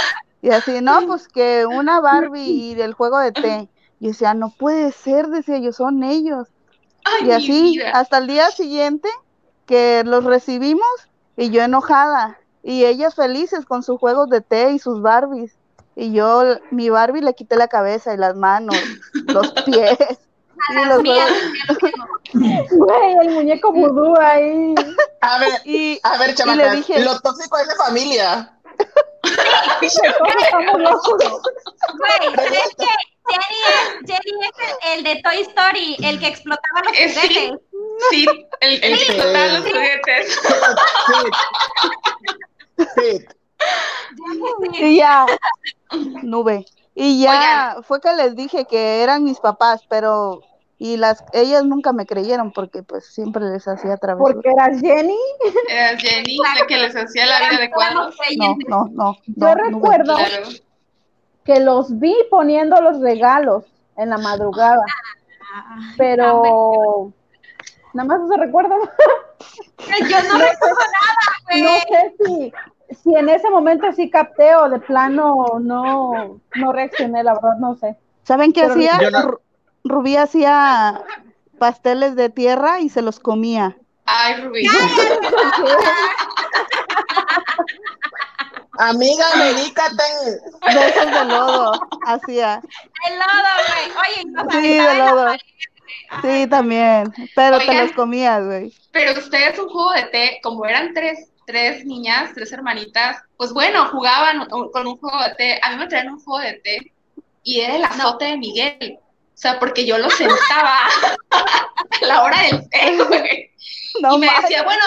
Y así, no, pues que una Barbie y del juego de té. Y decía, no puede ser, decía yo, son ellos. y así, hasta el día siguiente que los recibimos y yo enojada y ellas felices con sus juegos de té y sus Barbies. Y yo, mi Barbie le quité la cabeza y las manos, los pies. y los Güey, el muñeco vudú ahí. A ver, y, a ver, chamaca, dije, lo tóxico es de familia. Güey, es que el, de Toy Story, el que explotaba los eh, juguetes. Sí, el, que explotaba los juguetes. Sí. Y ya, nube. Y ya fue que les dije que eran mis papás, pero y las ellas nunca me creyeron porque pues siempre les hacía trabajo. Porque eras Jenny. Eras Jenny la que les hacía la vida de cuadros. No, no, no. Yo recuerdo que los vi poniendo los regalos en la madrugada. Pero nada más se recuerdo. Yo no, recuerdo nada, güey. No sé si, si en ese momento sí capté o de plano no, no reaccioné, la verdad no sé. ¿Saben qué hacía? Rubí hacía pasteles de tierra y se los comía. Ay, Rubí. Amiga, medícate. Besos de lodo, hacía. El lodo, güey. Oye, no Sí, de lodo. Sí, también. Pero te los comías, güey. Pero ustedes un juego de té, como eran tres, tres niñas, tres hermanitas, pues bueno, jugaban con un juego de té. A mí me traían un juego de té y era el azote de Miguel. O sea, porque yo lo sentaba a la hora del té, güey. y me decía, bueno,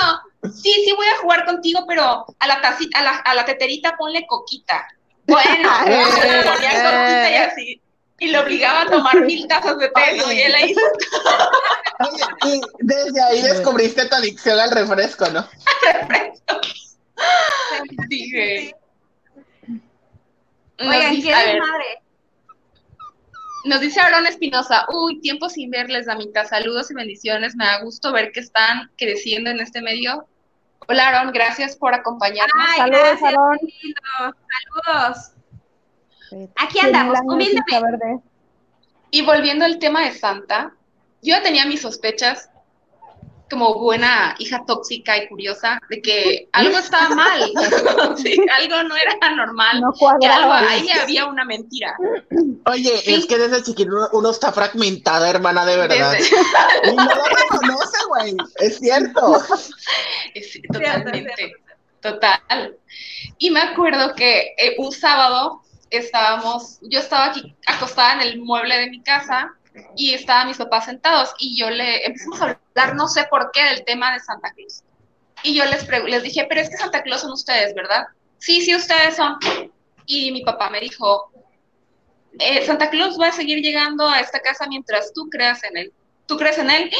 sí, sí voy a jugar contigo, pero a la tacita, a la, a la teterita ponle coquita. Bueno, ponía coquita y así. Y lo obligaba a tomar mil tazas de té, ¿no? Y él ahí. y desde ahí descubriste tu adicción al refresco, ¿no? Al refresco. Dije. Oigan, ¿quién madre? Nos dice Aaron Espinosa, uy, tiempo sin verles, damita, saludos y bendiciones, me da gusto ver que están creciendo en este medio. Hola Aaron, gracias por acompañarnos. saludos Aaron. Saludos. Aquí andamos, humildemente. Y volviendo al tema de Santa, yo tenía mis sospechas como buena hija tóxica y curiosa de que algo estaba mal, algo no era normal, no que algo, ahí había una mentira. Oye, es que desde chiquito uno está fragmentado, hermana, de verdad. Y no lo reconoce, güey, es cierto. totalmente, total. Y me acuerdo que eh, un sábado estábamos, yo estaba aquí acostada en el mueble de mi casa y estaban mis papás sentados y yo le empezamos a hablar, no sé por qué, del tema de Santa Claus. Y yo les, les dije, pero es que Santa Claus son ustedes, ¿verdad? Sí, sí, ustedes son. Y mi papá me dijo, eh, Santa Claus va a seguir llegando a esta casa mientras tú creas en él. ¿Tú crees en él?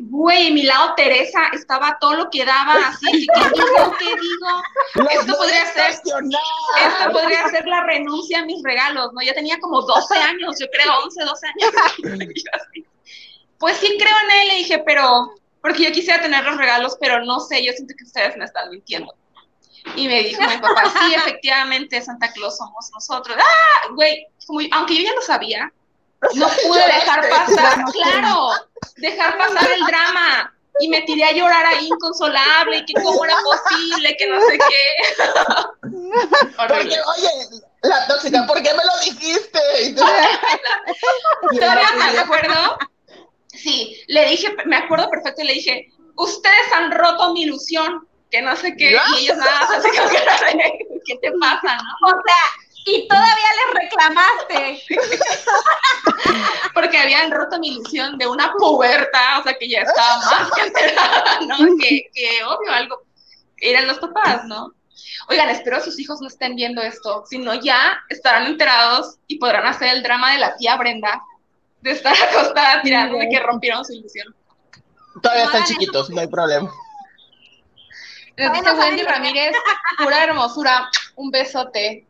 Güey, mi lado Teresa estaba todo lo que daba, así, ¿qué digo? Esto podría ser, esto podría ser la renuncia a mis regalos, ¿no? Ya tenía como 12 años, yo creo, 11, 12 años. pues sí creo en él, le dije, pero, porque yo quisiera tener los regalos, pero no sé, yo siento que ustedes me están mintiendo. Y me dijo mi papá, sí, efectivamente, Santa Claus somos nosotros. ¡Ah! Güey, aunque yo ya lo sabía, no pude dejar pasar, claro, dejar pasar el drama. Y me tiré a llorar ahí inconsolable, y que cómo era posible, que no sé qué. Porque, oye, la tóxica, ¿por qué me lo dijiste? ¿Todavía me acuerdo? Sí, le dije, me acuerdo perfecto, y le dije, ustedes han roto mi ilusión, que no sé qué, y ellos nada, así que, ¿qué te pasa, no? O sea, y todavía les reclamaste. Porque habían roto mi ilusión de una puberta, o sea que ya estaba más que enterada, ¿no? Que, que obvio algo eran los papás, ¿no? Oigan, espero sus hijos no estén viendo esto, si no ya estarán enterados y podrán hacer el drama de la tía Brenda, de estar acostada tirando de que rompieron su ilusión. Todavía están chiquitos, no hay problema. Nos dice Wendy Ramírez, pura hermosura, un besote.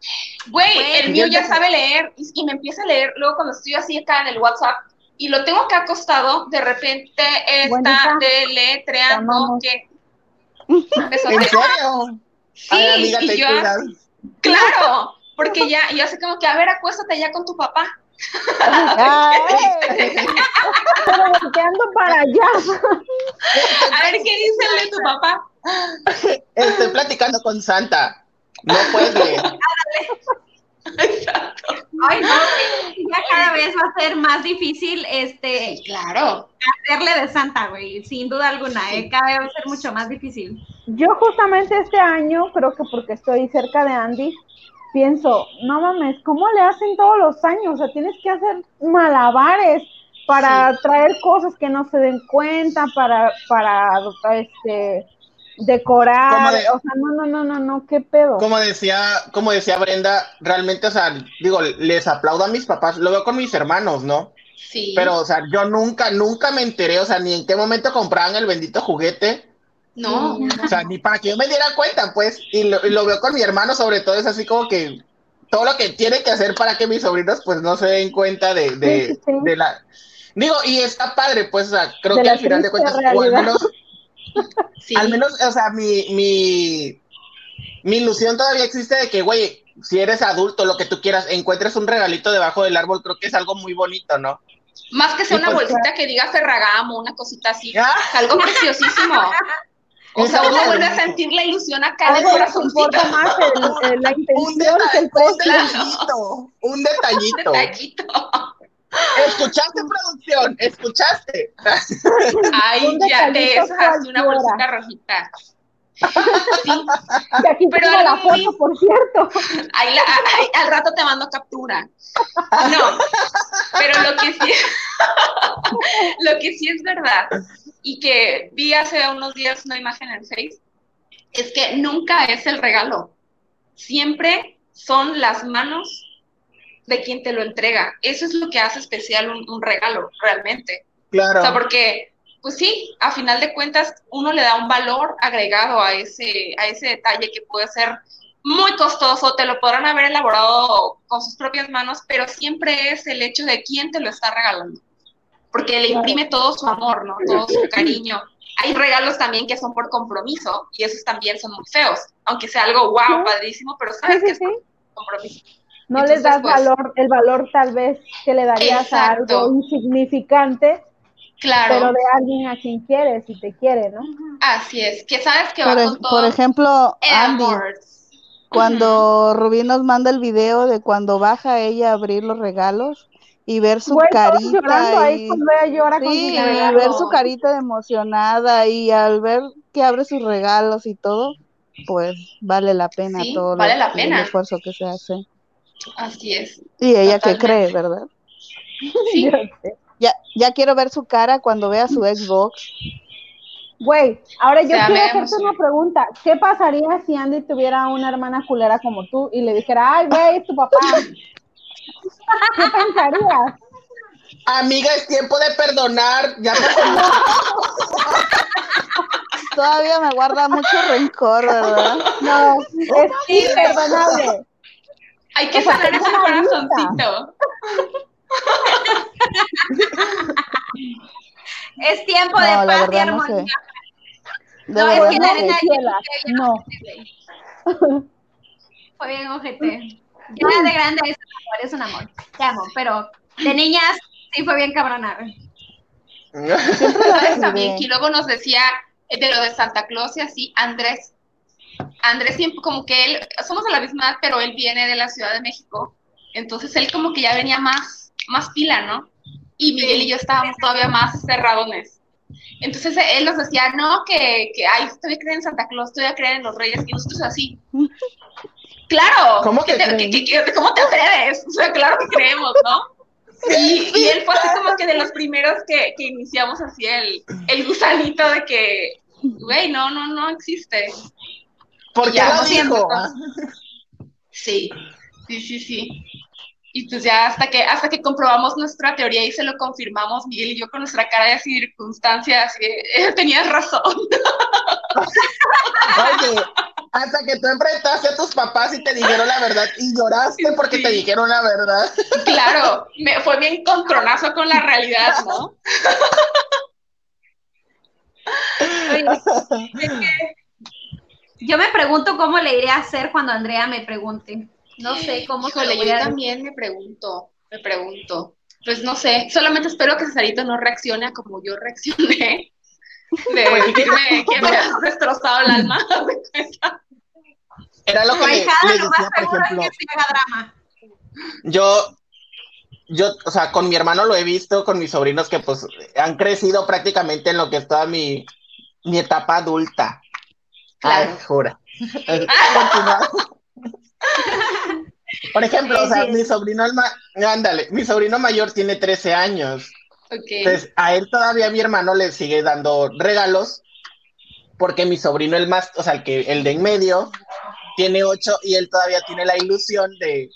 Güey, el mío ya sabe leer y, me empieza a leer luego cuando estoy así acá en el WhatsApp y lo tengo acá acostado, de repente está deletreando que... Besote. ¿En serio? Sí, y yo claro, porque ya, yo así como que, a ver, acuéstate ya con tu papá. Pero volteando para allá. A ver qué dice el de tu papá. Estoy platicando con Santa. No puede. Exacto. Ay, no, ya cada vez va a ser más difícil este claro. hacerle de santa, güey, sin duda alguna, ¿eh? cada vez va a ser mucho más difícil. Yo justamente este año, creo que porque estoy cerca de Andy, pienso, no mames, ¿cómo le hacen todos los años? O sea, tienes que hacer malabares para traer cosas que no se den cuenta, para, para este decorar, o sea, no, no, no, no, no, qué pedo. Como decía, como decía Brenda, realmente, o sea, digo, les aplaudo a mis papás, lo veo con mis hermanos, ¿no? Sí. Pero, o sea, yo nunca, nunca me enteré, o sea, ni en qué momento compraban el bendito juguete. No. O sea, ni para que yo me diera cuenta, pues, y lo, lo veo con mi hermano, sobre todo, es así como que todo lo que tiene que hacer para que mis sobrinos, pues, no se den cuenta de, de, de la... Digo, y está padre, pues, o sea, creo que al final de cuentas, o al menos al menos, o sea, mi, mi, mi ilusión todavía existe de que, güey, si eres adulto, lo que tú quieras, encuentres un regalito debajo del árbol, creo que es algo muy bonito, ¿no? Más que sea una pues, bolsita que diga Ferragamo, una cosita así, es algo preciosísimo. O sea, uno vuelve a sentir la ilusión acá de corazoncito. más la intención un, detallito, un detallito. Un detallito. ¿Escuchaste, producción? ¿Escuchaste? Ay, ya te dejaste una bolsita rojita. Sí. Aquí pero la foto, por cierto. Ahí, al rato te mando captura. No, pero lo que sí, lo que sí es verdad y que vi hace unos días una imagen en Face es que nunca es el regalo. Siempre son las manos de quien te lo entrega. Eso es lo que hace especial un, regalo, realmente. Claro. O sea, porque, pues sí, a final de cuentas, uno le da un valor agregado a ese, a ese detalle que puede ser muy costoso, te lo podrán haber elaborado con sus propias manos, pero siempre es el hecho de quién te lo está regalando. Porque le imprime todo su amor, ¿no? Todo su cariño. Hay regalos también que son por compromiso y esos también son muy feos, aunque sea algo wow, padrísimo, pero sabes que es por compromiso no les das pues, valor, el valor tal vez que le darías a algo insignificante, claro. pero de alguien a quien quieres y te quiere, ¿no? Así es, que sabes que va con todo. Por ejemplo, Andy, cuando Rubí nos manda el video de cuando baja ella a abrir los regalos y ver su carita y, sí, y ver su carita emocionada y al ver que abre sus regalos y todo, pues vale la pena todo vale la pena. el esfuerzo que se hace. Así es. Y ella que cree, ¿verdad? Sí. ya, ya quiero ver su cara cuando vea su Xbox. Güey, ahora yo quiero hacerte una pregunta. ¿Qué pasaría si Andy tuviera una hermana culera como tú y le dijera, ay, güey, es tu papá? ¿Qué pensarías? Amiga, es tiempo de perdonar. Ya Todavía me guarda mucho rencor, ¿verdad? No, es imperdonable. Hay que sanar ese corazoncito. es tiempo de paz y armonía. No, es que la neta no. Fue bien, ojete. Ya de grande es un amor, es un amor. Te amo, pero de niñas sí fue bien cabrona. ¿Sabes también? Y luego nos decía de lo de Santa Claus y así, Andrés, Andrés siempre como que él, somos de la misma edad, pero él viene de la Ciudad de México, entonces él como que ya venía más, más pila, ¿no? Y Miguel y yo estábamos todavía más cerradones. Entonces él nos decía, no, que, que ay, estoy a creer en Santa Claus, estoy a creer en los reyes, y nosotros así. Claro, ¿cómo te, ¿cómo te atreves? O sea, claro que creemos, ¿no? Y, y, él fue así como que de los primeros que, que iniciamos así el, el gusanito de que, güey, no, no, no existe. ¿Por qué lo dijo? Sí, sí, sí, sí. Y pues ya hasta que, hasta que comprobamos nuestra teoría y se lo confirmamos, Miguel y yo con nuestra cara de circunstancias, que eh, tenías razón. Oye, hasta que tú enfrentaste a tus papás y te dijeron la verdad y lloraste porque te dijeron la verdad. Claro, me, fue bien contronazo con la realidad, ¿no? Yo me pregunto cómo le iré a hacer cuando Andrea me pregunte. No sé cómo se yo también me pregunto, me pregunto. Pues no sé, solamente espero que Cesarito no reaccione como yo reaccioné. De decirme que me has destrozado el alma. Era lo que le, decía, por ejemplo. yo, yo, o sea, con mi hermano lo he visto, con mis sobrinos que pues han crecido prácticamente en lo que es toda mi, mi etapa adulta. Claro. Ay, jura. Por ejemplo, o sea, mi sobrino, ándale, mi sobrino mayor tiene 13 años. Entonces, a él todavía mi hermano le sigue dando regalos, porque mi sobrino, el más, o sea, el, que, el de en medio, tiene 8 y él todavía tiene la ilusión de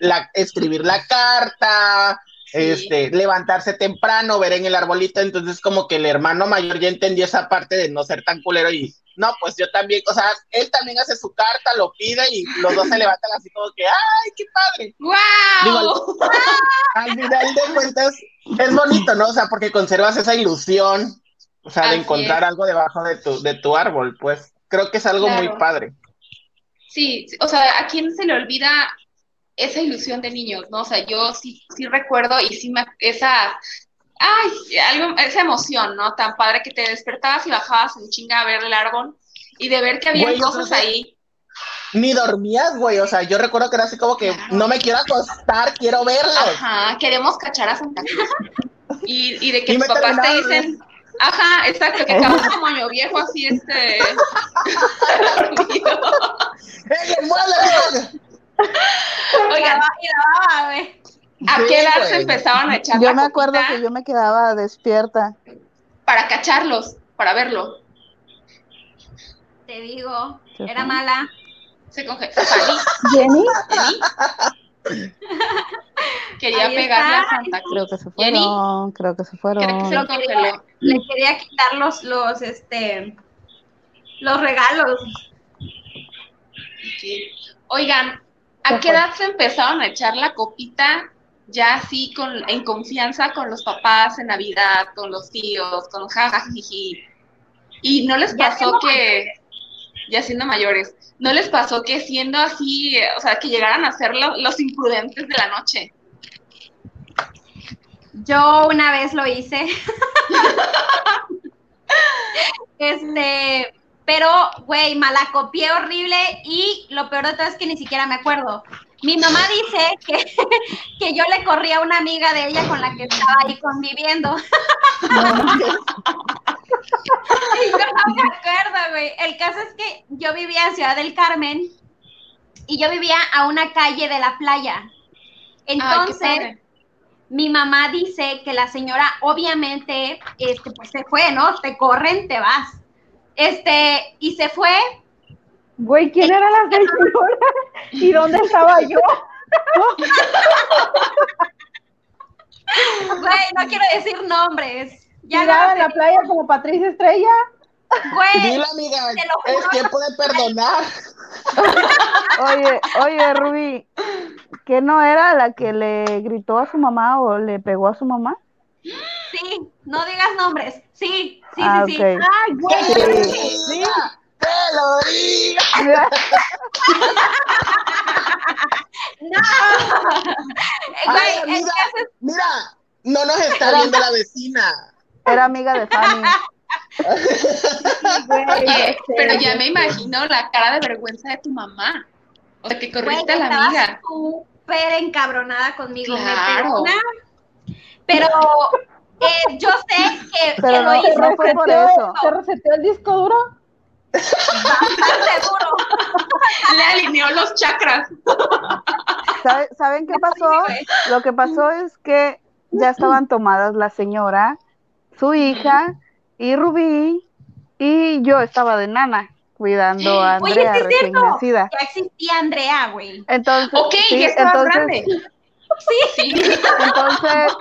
la, escribir la carta, este, levantarse temprano, ver en el arbolito, entonces como que el hermano mayor ya entendió esa parte de no ser tan culero y no, pues yo también, o sea, él también hace su carta, lo pide y los dos se levantan así como que, ¡ay, qué padre! ¡Wow! al, final de cuentas, es bonito, ¿no? O sea, porque conservas esa ilusión, o sea, de encontrar algo debajo de tu, de tu árbol, pues creo que es algo muy padre. Sí, o sea, ¿a quién se le olvida esa ilusión de niños, no? O sea, yo sí, sí recuerdo y sí me, esa, ay, algo, esa emoción, ¿no? Tan padre que te despertabas y bajabas en chinga a ver el árbol y de ver que había cosas ahí. Ni dormías, güey, o sea, yo recuerdo que era así como que no me quiero acostar, quiero verlo. Ajá, queremos cachar a Santa Cruz. Y, y de que tus papás te dicen, ajá, exacto, que acabas como año viejo así, este, dormido. ¡Eh, Oigan, ¿a qué edad se empezaban a echar Yo me acuerdo que yo me quedaba despierta. Para cacharlos, para verlo. Te digo, era mala. Se coge. ¿Jenny? ¿Jenny? Quería pegarle a Santa Cruz. Creo que se fueron, creo que se fueron. Creo que se lo quería, le quería quitar los, los, este, los regalos. Sí. Oigan, ¿A qué edad se empezaron a echar la copita ya así con, en confianza con los papás en Navidad, con los tíos, con los jajajiji? Y no les pasó que, ya siendo mayores, no les pasó que siendo así, o sea, que llegaran a ser los imprudentes de la noche. Yo una vez lo hice. este, pero, güey, malacopié horrible y lo peor de todo es que ni siquiera me acuerdo. Mi mamá dice que, que yo le corrí a una amiga de ella con la que estaba ahí conviviendo. y yo no me acuerdo, güey. El caso es que yo vivía en Ciudad del Carmen y yo vivía a una calle de la playa. Entonces, mi mamá dice que la señora obviamente este, pues se fue, ¿no? Te corren, te vas. Este, y se fue. Güey, ¿quién era la señora? ¿Y dónde estaba yo? Güey, no quiero decir nombres. Ya en la playa como Patricia Estrella. Güey, Dile, amiga, es tiempo de perdonar. Oye, oye, Rubí, ¿qué no era la que le gritó a su mamá o le pegó a su mamá? Sí, no digas nombres. Sí, sí, ah, sí, sí. Ay, güey. Sí. sí. ¡Te lo diga! no. Ay, amiga, mira, no nos está viendo la vecina. Era amiga de Fanny. Oye, pero ya me imagino la cara de vergüenza de tu mamá. O sea, que corriste a la amiga. súper encabronada conmigo. Claro. pero eh, yo sé que, Pero que lo hizo. No fue por eso. ¿Se reseteó el disco duro? Bastante duro. Le alineó los chakras. ¿Saben qué pasó? Lo que pasó es que ya estaban tomadas la señora, su hija y Rubí, y yo estaba de nana cuidando a Andrea Oye, recién nacida. Ya existía Andrea, güey. Entonces, ok, sí, ya estaba entonces, grande. Sí, sí. Entonces,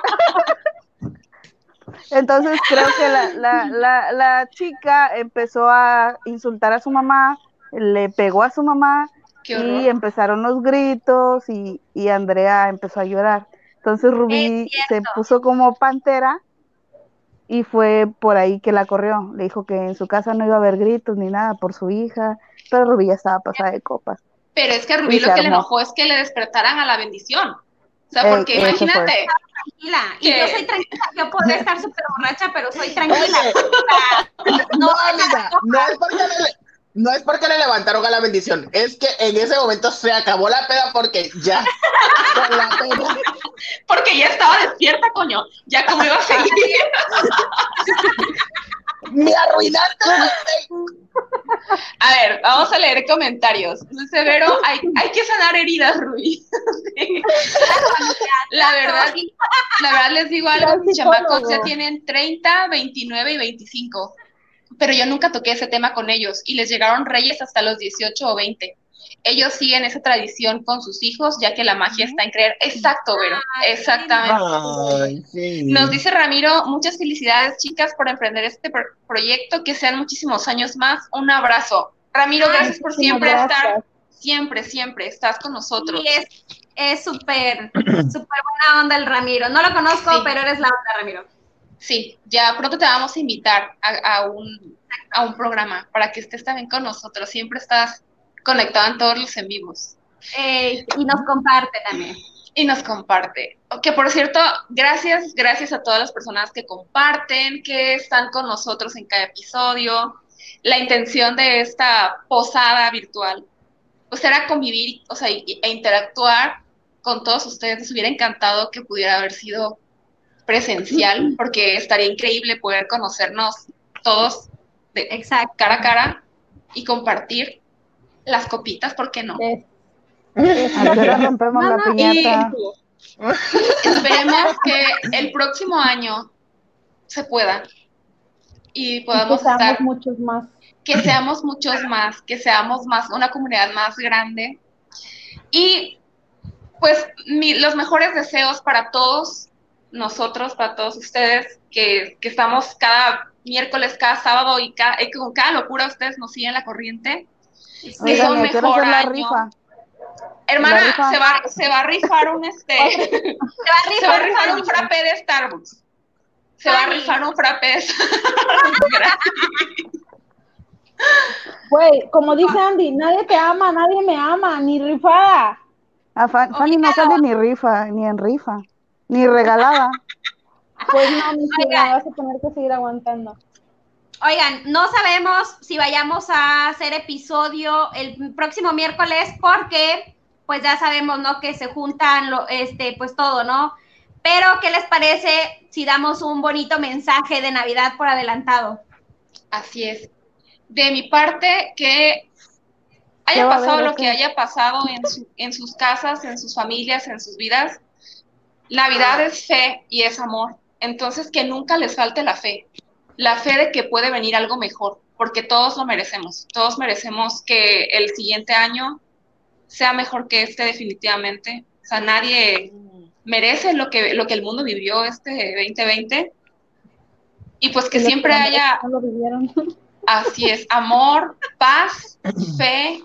entonces creo que la, la, la, la, chica empezó a insultar a su mamá, le pegó a su mamá y empezaron los gritos y, y, Andrea empezó a llorar. Entonces Rubí se puso como pantera y fue por ahí que la corrió. Le dijo que en su casa no iba a haber gritos ni nada por su hija, pero Rubí ya estaba pasada de copas. Pero es que a Rubí lo que le enojó es que le despertaran a la bendición. O sea, porque eh, imagínate. Tranquila. Y yo soy tranquila. Yo podría estar súper borracha, pero soy tranquila. no, amiga, no es porque le, no es porque le levantaron a la bendición, es que en ese momento se acabó la peda porque ya. Porque ya estaba despierta, coño. Ya como iba a seguir. Me arruinaste. A ver, vamos a leer comentarios. Severo, hay, hay que sanar heridas, Ruiz. La verdad, la verdad les digo algo, mis chamacos ya tienen 30, 29 y 25 pero yo nunca toqué ese tema con ellos y les llegaron reyes hasta los 18 o 20. Ellos siguen esa tradición con sus hijos, ya que la magia está en creer. Exacto, Vero, exactamente. Nos dice Ramiro, muchas felicidades, chicas, por emprender este proyecto, que sean muchísimos años más. Un abrazo. Ramiro, gracias por siempre estar, siempre, siempre, estás con nosotros. es súper, súper buena onda el Ramiro. No lo conozco, pero eres la onda, Ramiro. Sí, ya pronto te vamos a invitar a, un, a un programa para que estés también con nosotros. Siempre estás conectado en todos los en vivos. y nos comparte también. Y nos comparte. Que por cierto, gracias, gracias a todas las personas que comparten, que están con nosotros en cada episodio. La intención de esta posada virtual, pues era convivir, o sea, e interactuar con todos ustedes. Nos hubiera encantado que pudiera haber sido presencial, porque estaría increíble poder conocernos todos de cara a cara y compartir las copitas, ¿por qué no? rompemos la piñata. esperemos que el próximo año se pueda y podamos que seamos muchos más. Que seamos muchos más, que seamos más, una comunidad más grande. Y pues los mejores deseos para todos nosotros, para todos ustedes, que, estamos cada miércoles, cada sábado y, cada, con cada locura ustedes nos siguen la corriente. Que son mejor año. Rifa. Hermana, se va, se va a rifar un este. se va a rifar, un frappé de Starbucks. Se va a rifar un frappé de Güey, como dice Andy, nadie te ama, nadie me ama, ni rifada. A Fanny no sale ni rifa, ni en rifa ni regalada. Pues no, mi ciudad, vas a tener que seguir aguantando. Oigan, no sabemos si vayamos a hacer episodio el próximo miércoles porque pues ya sabemos, ¿no? Que se juntan, lo, este, pues todo, ¿no? Pero, ¿qué les parece si damos un bonito mensaje de Navidad por adelantado? Así es. De mi parte, que haya pasado lo que haya pasado en, en sus casas, en sus familias, en sus vidas, Navidad es fe y es amor. Entonces, que nunca les falte la fe. La fe de que puede venir algo mejor, porque todos lo merecemos. Todos merecemos que el siguiente año sea mejor que este definitivamente. O sea, nadie merece lo que, lo que el mundo vivió este 2020. Y pues que siempre haya... Así es, amor, paz, fe,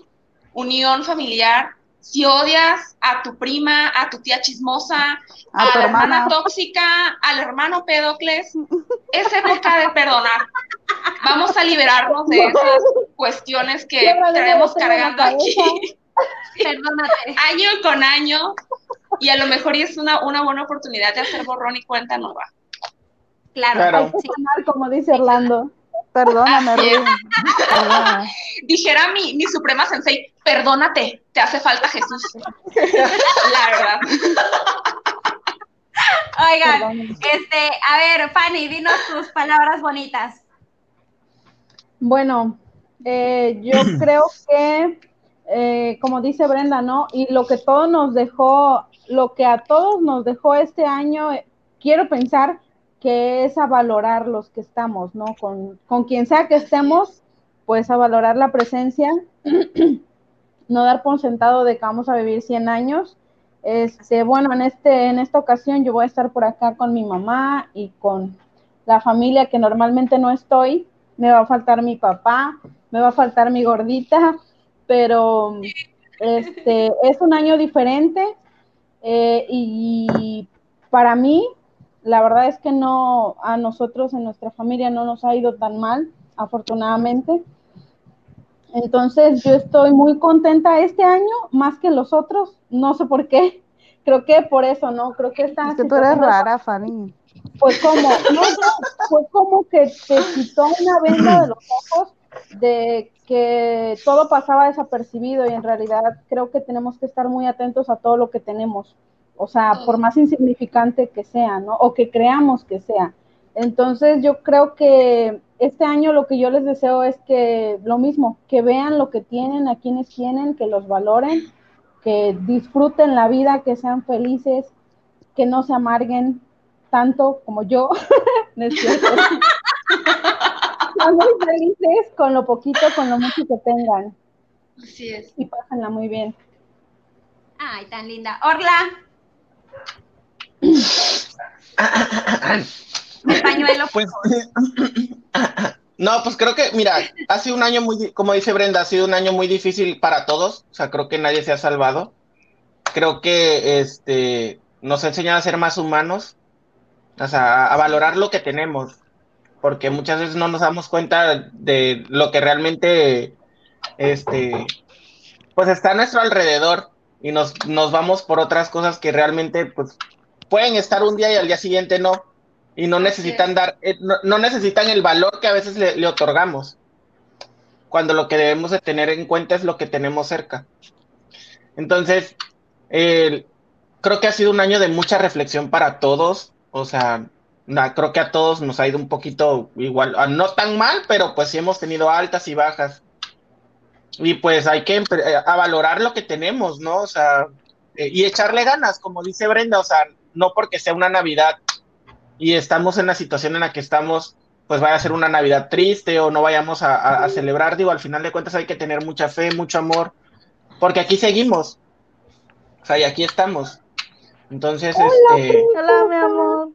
unión familiar si odias a tu prima, a tu tía chismosa, a, la hermana tóxica, al hermano pedocles, es época de perdonar. Vamos a liberarnos de esas cuestiones que tenemos cargando aquí. Perdónate. Año con año, y a lo mejor es una, una buena oportunidad de hacer borrón y cuenta nueva. Claro, como dice Orlando. Perdóname, Dijera mi, mi suprema sensei, perdónate, te hace falta Jesús. La verdad. Oigan, este, a ver, Fanny, dinos tus palabras bonitas. Bueno, eh, yo creo que, eh, como dice Brenda, ¿no? Y lo que todo nos dejó, lo que a todos nos dejó este año, eh, quiero pensar que es a valorar los que estamos, ¿no? Con, con quien sea que estemos, pues a valorar la presencia, no dar por sentado de que vamos a vivir 100 años. Este, bueno, en, este, en esta ocasión yo voy a estar por acá con mi mamá y con la familia que normalmente no estoy. Me va a faltar mi papá, me va a faltar mi gordita, pero este, es un año diferente eh, y para mí la verdad es que no, a nosotros en nuestra familia no nos ha ido tan mal, afortunadamente. Entonces yo estoy muy contenta este año, más que los otros, no sé por qué, creo que por eso, ¿no? Creo que esta... Es que tú eres rara, Fanny. Pues como, no, fue como que te quitó una venda de los ojos de que todo pasaba desapercibido y en realidad creo que tenemos que estar muy atentos a todo lo que tenemos, o sea, por más insignificante que sea, ¿no? O que creamos que sea. Entonces yo creo que este año lo que yo les deseo es que lo mismo, que vean lo que tienen, a quienes tienen, que los valoren, que disfruten la vida, que sean felices, que no se amarguen tanto como yo. no muy felices con lo poquito, con lo mucho que tengan. Así es. Y pásenla muy bien. Ay, tan linda. Orla. Pañuelo. Pues, no, pues creo que, mira, ha sido un año muy, como dice Brenda, ha sido un año muy difícil para todos. O sea, creo que nadie se ha salvado. Creo que este nos ha enseñado a ser más humanos, o sea, a valorar lo que tenemos porque muchas veces no nos damos cuenta de lo que realmente este pues está a nuestro alrededor y nos, nos vamos por otras cosas que realmente pues pueden estar un día y al día siguiente no y no necesitan dar eh, no, necesitan el valor que a veces le, otorgamos cuando lo que debemos de tener en cuenta es lo que tenemos cerca entonces creo que ha sido un año de mucha reflexión para todos o sea creo que a todos nos ha ido un poquito igual, ah, no tan mal, pero pues sí hemos tenido altas y bajas. Y pues hay que eh, a valorar lo que tenemos, ¿no? O sea, eh, y echarle ganas, como dice Brenda, o sea, no porque sea una Navidad y estamos en la situación en la que estamos, pues vaya a ser una Navidad triste o no vayamos a, celebrar, digo, al final de cuentas hay que tener mucha fe, mucho amor, porque aquí seguimos, o sea, y aquí estamos. Entonces, este... Hola, mi amor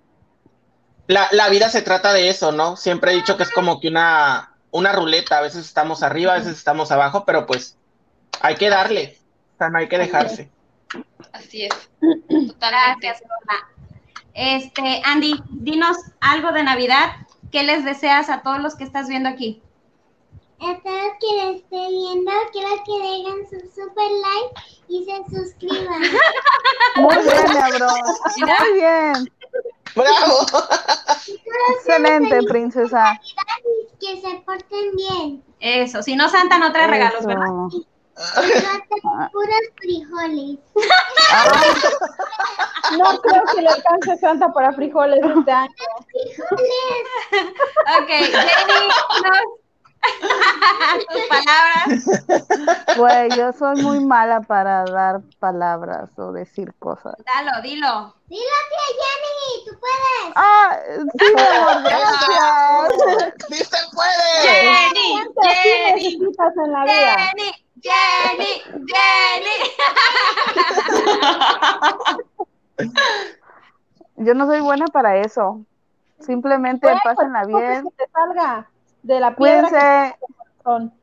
la, la, vida se trata de eso, ¿no? Siempre he dicho que es como que una, una ruleta, a veces estamos arriba, a veces estamos abajo, pero pues hay que darle, o sea, no hay que dejarse. Así es. Totalmente. Gracias, Este, Andy, dinos algo de Navidad. ¿Qué les deseas a todos los que estás viendo aquí? A todos que esté viendo, quiero que dejen su super like y se suscriban. Muy bien, bro. Muy bien. ¡Bravo! Excelente, princesa. Que se porten bien. Eso, si no Santa no trae regalos, ¿verdad? puros frijoles. No creo que le alcance Santa para frijoles este año. ¡Frijoles! Ok, Jenny, nos tus palabras. Güey, yo soy muy mala para dar palabras o decir cosas. Dalo, dilo. Dilo, tía Jenny, tú puedes. Ah, sí, amor, gracias. ¡Sí se puede! Jenny, Jenny, en la vida? Jenny, Jenny, Jenny. Yo no soy buena para eso. Simplemente pásenla bien. Que te salga de la piedra Cuídense.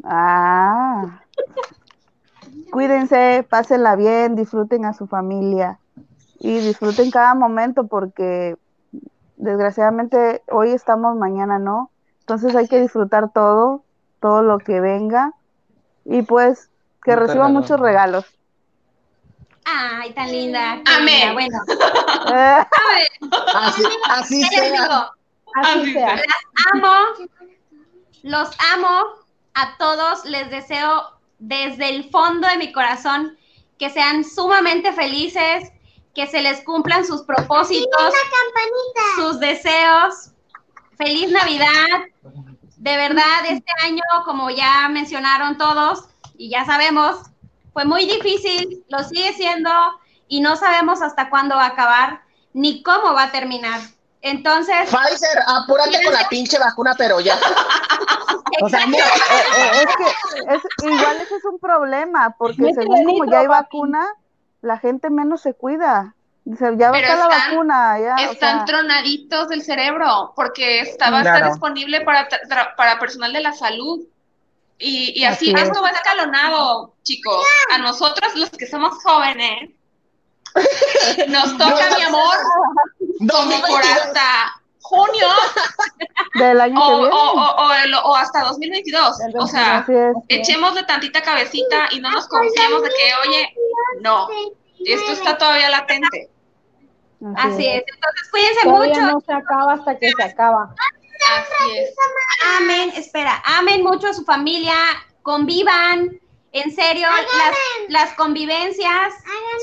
Ah. Cuídense, pásenla bien, disfruten a su familia y disfruten cada momento porque desgraciadamente hoy estamos, mañana no. Entonces hay que disfrutar todo, todo lo que venga y pues que reciban muchos regalos. Ay, tan linda. Amén. Bueno. así, así sea. Así sea. Las amo. Los amo a todos, les deseo desde el fondo de mi corazón que sean sumamente felices, que se les cumplan sus propósitos, sus deseos. Feliz Navidad. De verdad, este año, como ya mencionaron todos y ya sabemos, fue muy difícil, lo sigue siendo y no sabemos hasta cuándo va a acabar ni cómo va a terminar. Entonces. Pfizer, apúrate con la pinche vacuna, pero ya. o sea, mira, eh, eh, es que es, igual ese es un problema, porque según como ya hay vacuna, la gente menos se cuida. Dice, ya va a estar la vacuna. Ya, están tronaditos del cerebro, porque está, va a estar disponible para, para personal de la salud. Y, y así, esto va escalonado, chicos. A nosotros, los que somos jóvenes, nos toca, mi amor, como por hasta junio del año o, que viene. O, o, hasta 2022. O sea, echemos de tantita cabecita y no nos confiemos de que, oye, no, esto está todavía latente. Así, es. entonces cuídense todavía mucho. No se acaba hasta que se acaba. Así es. Amen, espera, amen mucho a su familia, convivan, en serio, las, las, convivencias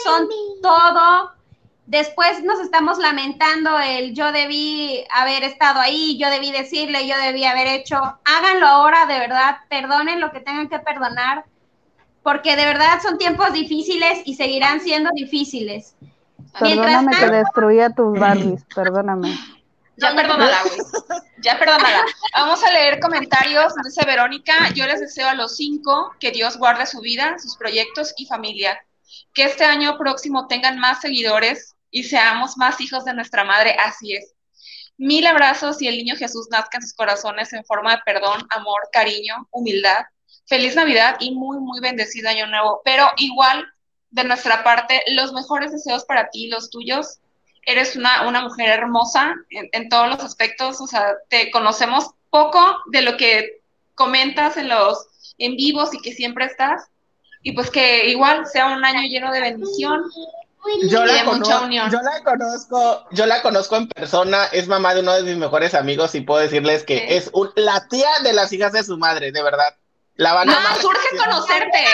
son todo. Después nos estamos lamentando el yo debí haber estado ahí, yo debí decirle, yo debí haber hecho. Háganlo ahora, de verdad, perdonen lo que tengan que perdonar, porque de verdad son tiempos difíciles y seguirán siendo difíciles. Perdóname que destruía tus Barbies, perdóname. Ya perdónala, güey. Ya perdónala. Vamos a leer comentarios. Dice Verónica, yo les deseo a los cinco que Dios guarde su vida, sus proyectos y familia. Que este año próximo tengan más seguidores y seamos más hijos de nuestra madre. Así es. Mil abrazos y el niño Jesús nazca en sus corazones en forma de perdón, amor, cariño, humildad. Feliz Navidad y muy, muy bendecido año nuevo. Pero igual, de nuestra parte, los mejores deseos para ti, los tuyos, eres una, una mujer hermosa en, todos los aspectos, o sea, te conocemos poco de lo que comentas en los en vivos y que siempre estás, y pues que igual sea un año lleno de bendición. Yo la, conozco, yo la conozco, yo la conozco en persona, es mamá de uno de mis mejores amigos y puedo decirles que es la tía de las hijas de su madre, de verdad. La van a Nos surge conocerte.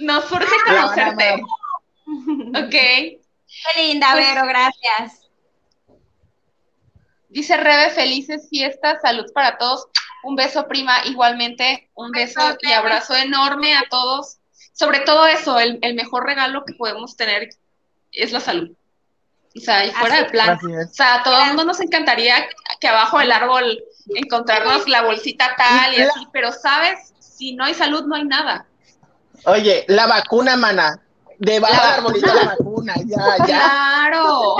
Nos surge conocerte. Ok. Qué linda, pues, Vero, gracias. Dice Rebe, felices fiestas, salud para todos. Un beso, prima, igualmente, un beso y abrazo enorme a todos. Sobre todo eso, el, mejor regalo que podemos tener es la salud. O sea, y fuera de plan. O sea, a todo el mundo nos encantaría que abajo del árbol encontrarnos la bolsita tal y así, pero sabes, si no hay salud, no hay nada. Oye, la vacuna, mana, Debajo del arbolito la vacuna, ya, ya. Claro.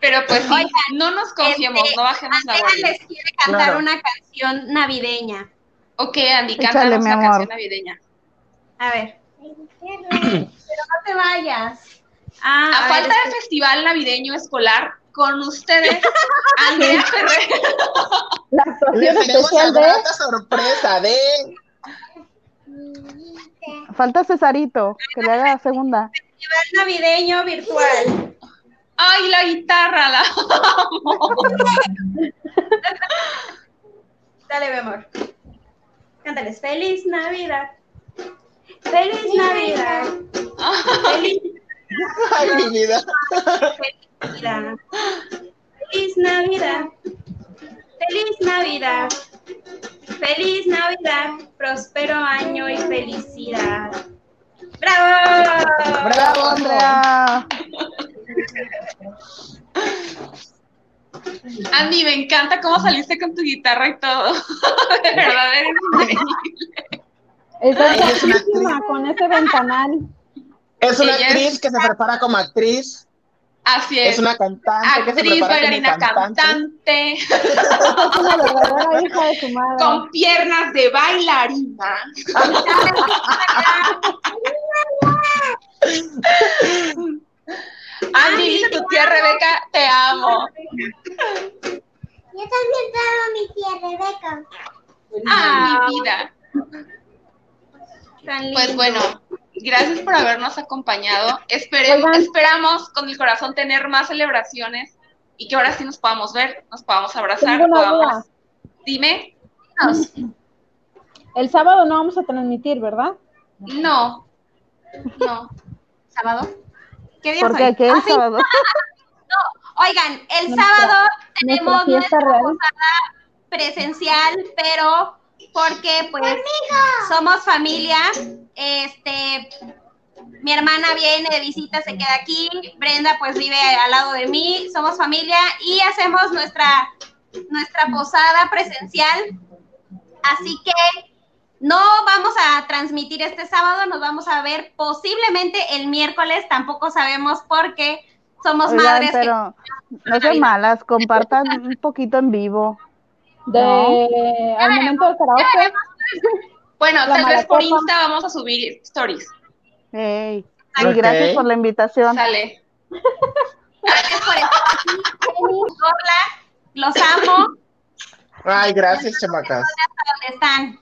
Pero pues sí, no nos confiemos, este, no bajemos la guardia. les quiere cantar una canción navideña. Ok, Andy, cántanos una canción navideña. A ver. Pero no te vayas. Ah, a, falta del festival navideño escolar, con ustedes, Andrea Ferrer. La actuación especial de... sorpresa de... Falta Cesarito, que le haga la segunda. Festival navideño virtual. Ay, la guitarra, la Dale, mi amor. Cántales. Feliz Navidad. Feliz Navidad. Feliz Ay, mi vida. Feliz Navidad. Feliz Navidad. Feliz Navidad. Feliz Navidad, próspero año y felicidad. ¡Bravo! ¡Bravo, Andrea! Andy, me encanta cómo saliste con tu guitarra y todo. De verdad, eres increíble. Es una con ese ventanal. Es una actriz que se prepara como actriz Así es. Es una cantante. Actriz, bailarina, cantante. Es una verdadera hija de su madre. Con piernas de bailarina. Andy, tu tía Rebeca, te amo. Yo también te amo, mi tía Rebeca. Ah, mi vida. Pues bueno, gracias por habernos acompañado. esperamos con el corazón tener más celebraciones y que ahora sí nos podamos ver, nos podamos abrazar, podamos... Dime. El sábado no vamos a transmitir, ¿verdad? No. No. ¿Sábado? ¿Qué día Porque ¿Qué el ah, sábado? no, oigan, el sábado tenemos nuestra posada presencial, pero porque pues somos familia. Este, mi hermana viene de visita, se queda aquí. Brenda pues vive al lado de mí. Somos familia y hacemos nuestra nuestra posada presencial. Así que no vamos a transmitir este sábado, nos vamos a ver posiblemente el miércoles, tampoco sabemos por qué. Somos madres. Pero no son malas, compartan un poquito en vivo de al momento del karaoke. Bueno, tal vez por Insta vamos a subir stories. Hey. gracias por la invitación. Sale. Gracias por Los amo. Ay, gracias, chamacas. ¿Dónde están?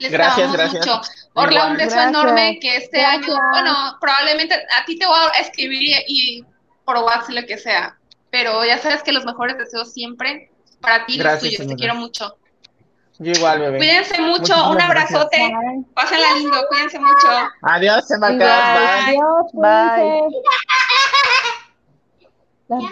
Les gracias, gracias. Mucho. Orla, un beso enorme que este año, bueno, probablemente a ti te voy a escribir y, por WhatsApp lo que sea pero ya sabes que los mejores deseos siempre para ti y los tuyos. Te quiero mucho. Yo igual, bebé. Cuídense mucho, un abrazote. Pásenla lindo, cuídense mucho. Adiós, se Adiós, Bye. Bye.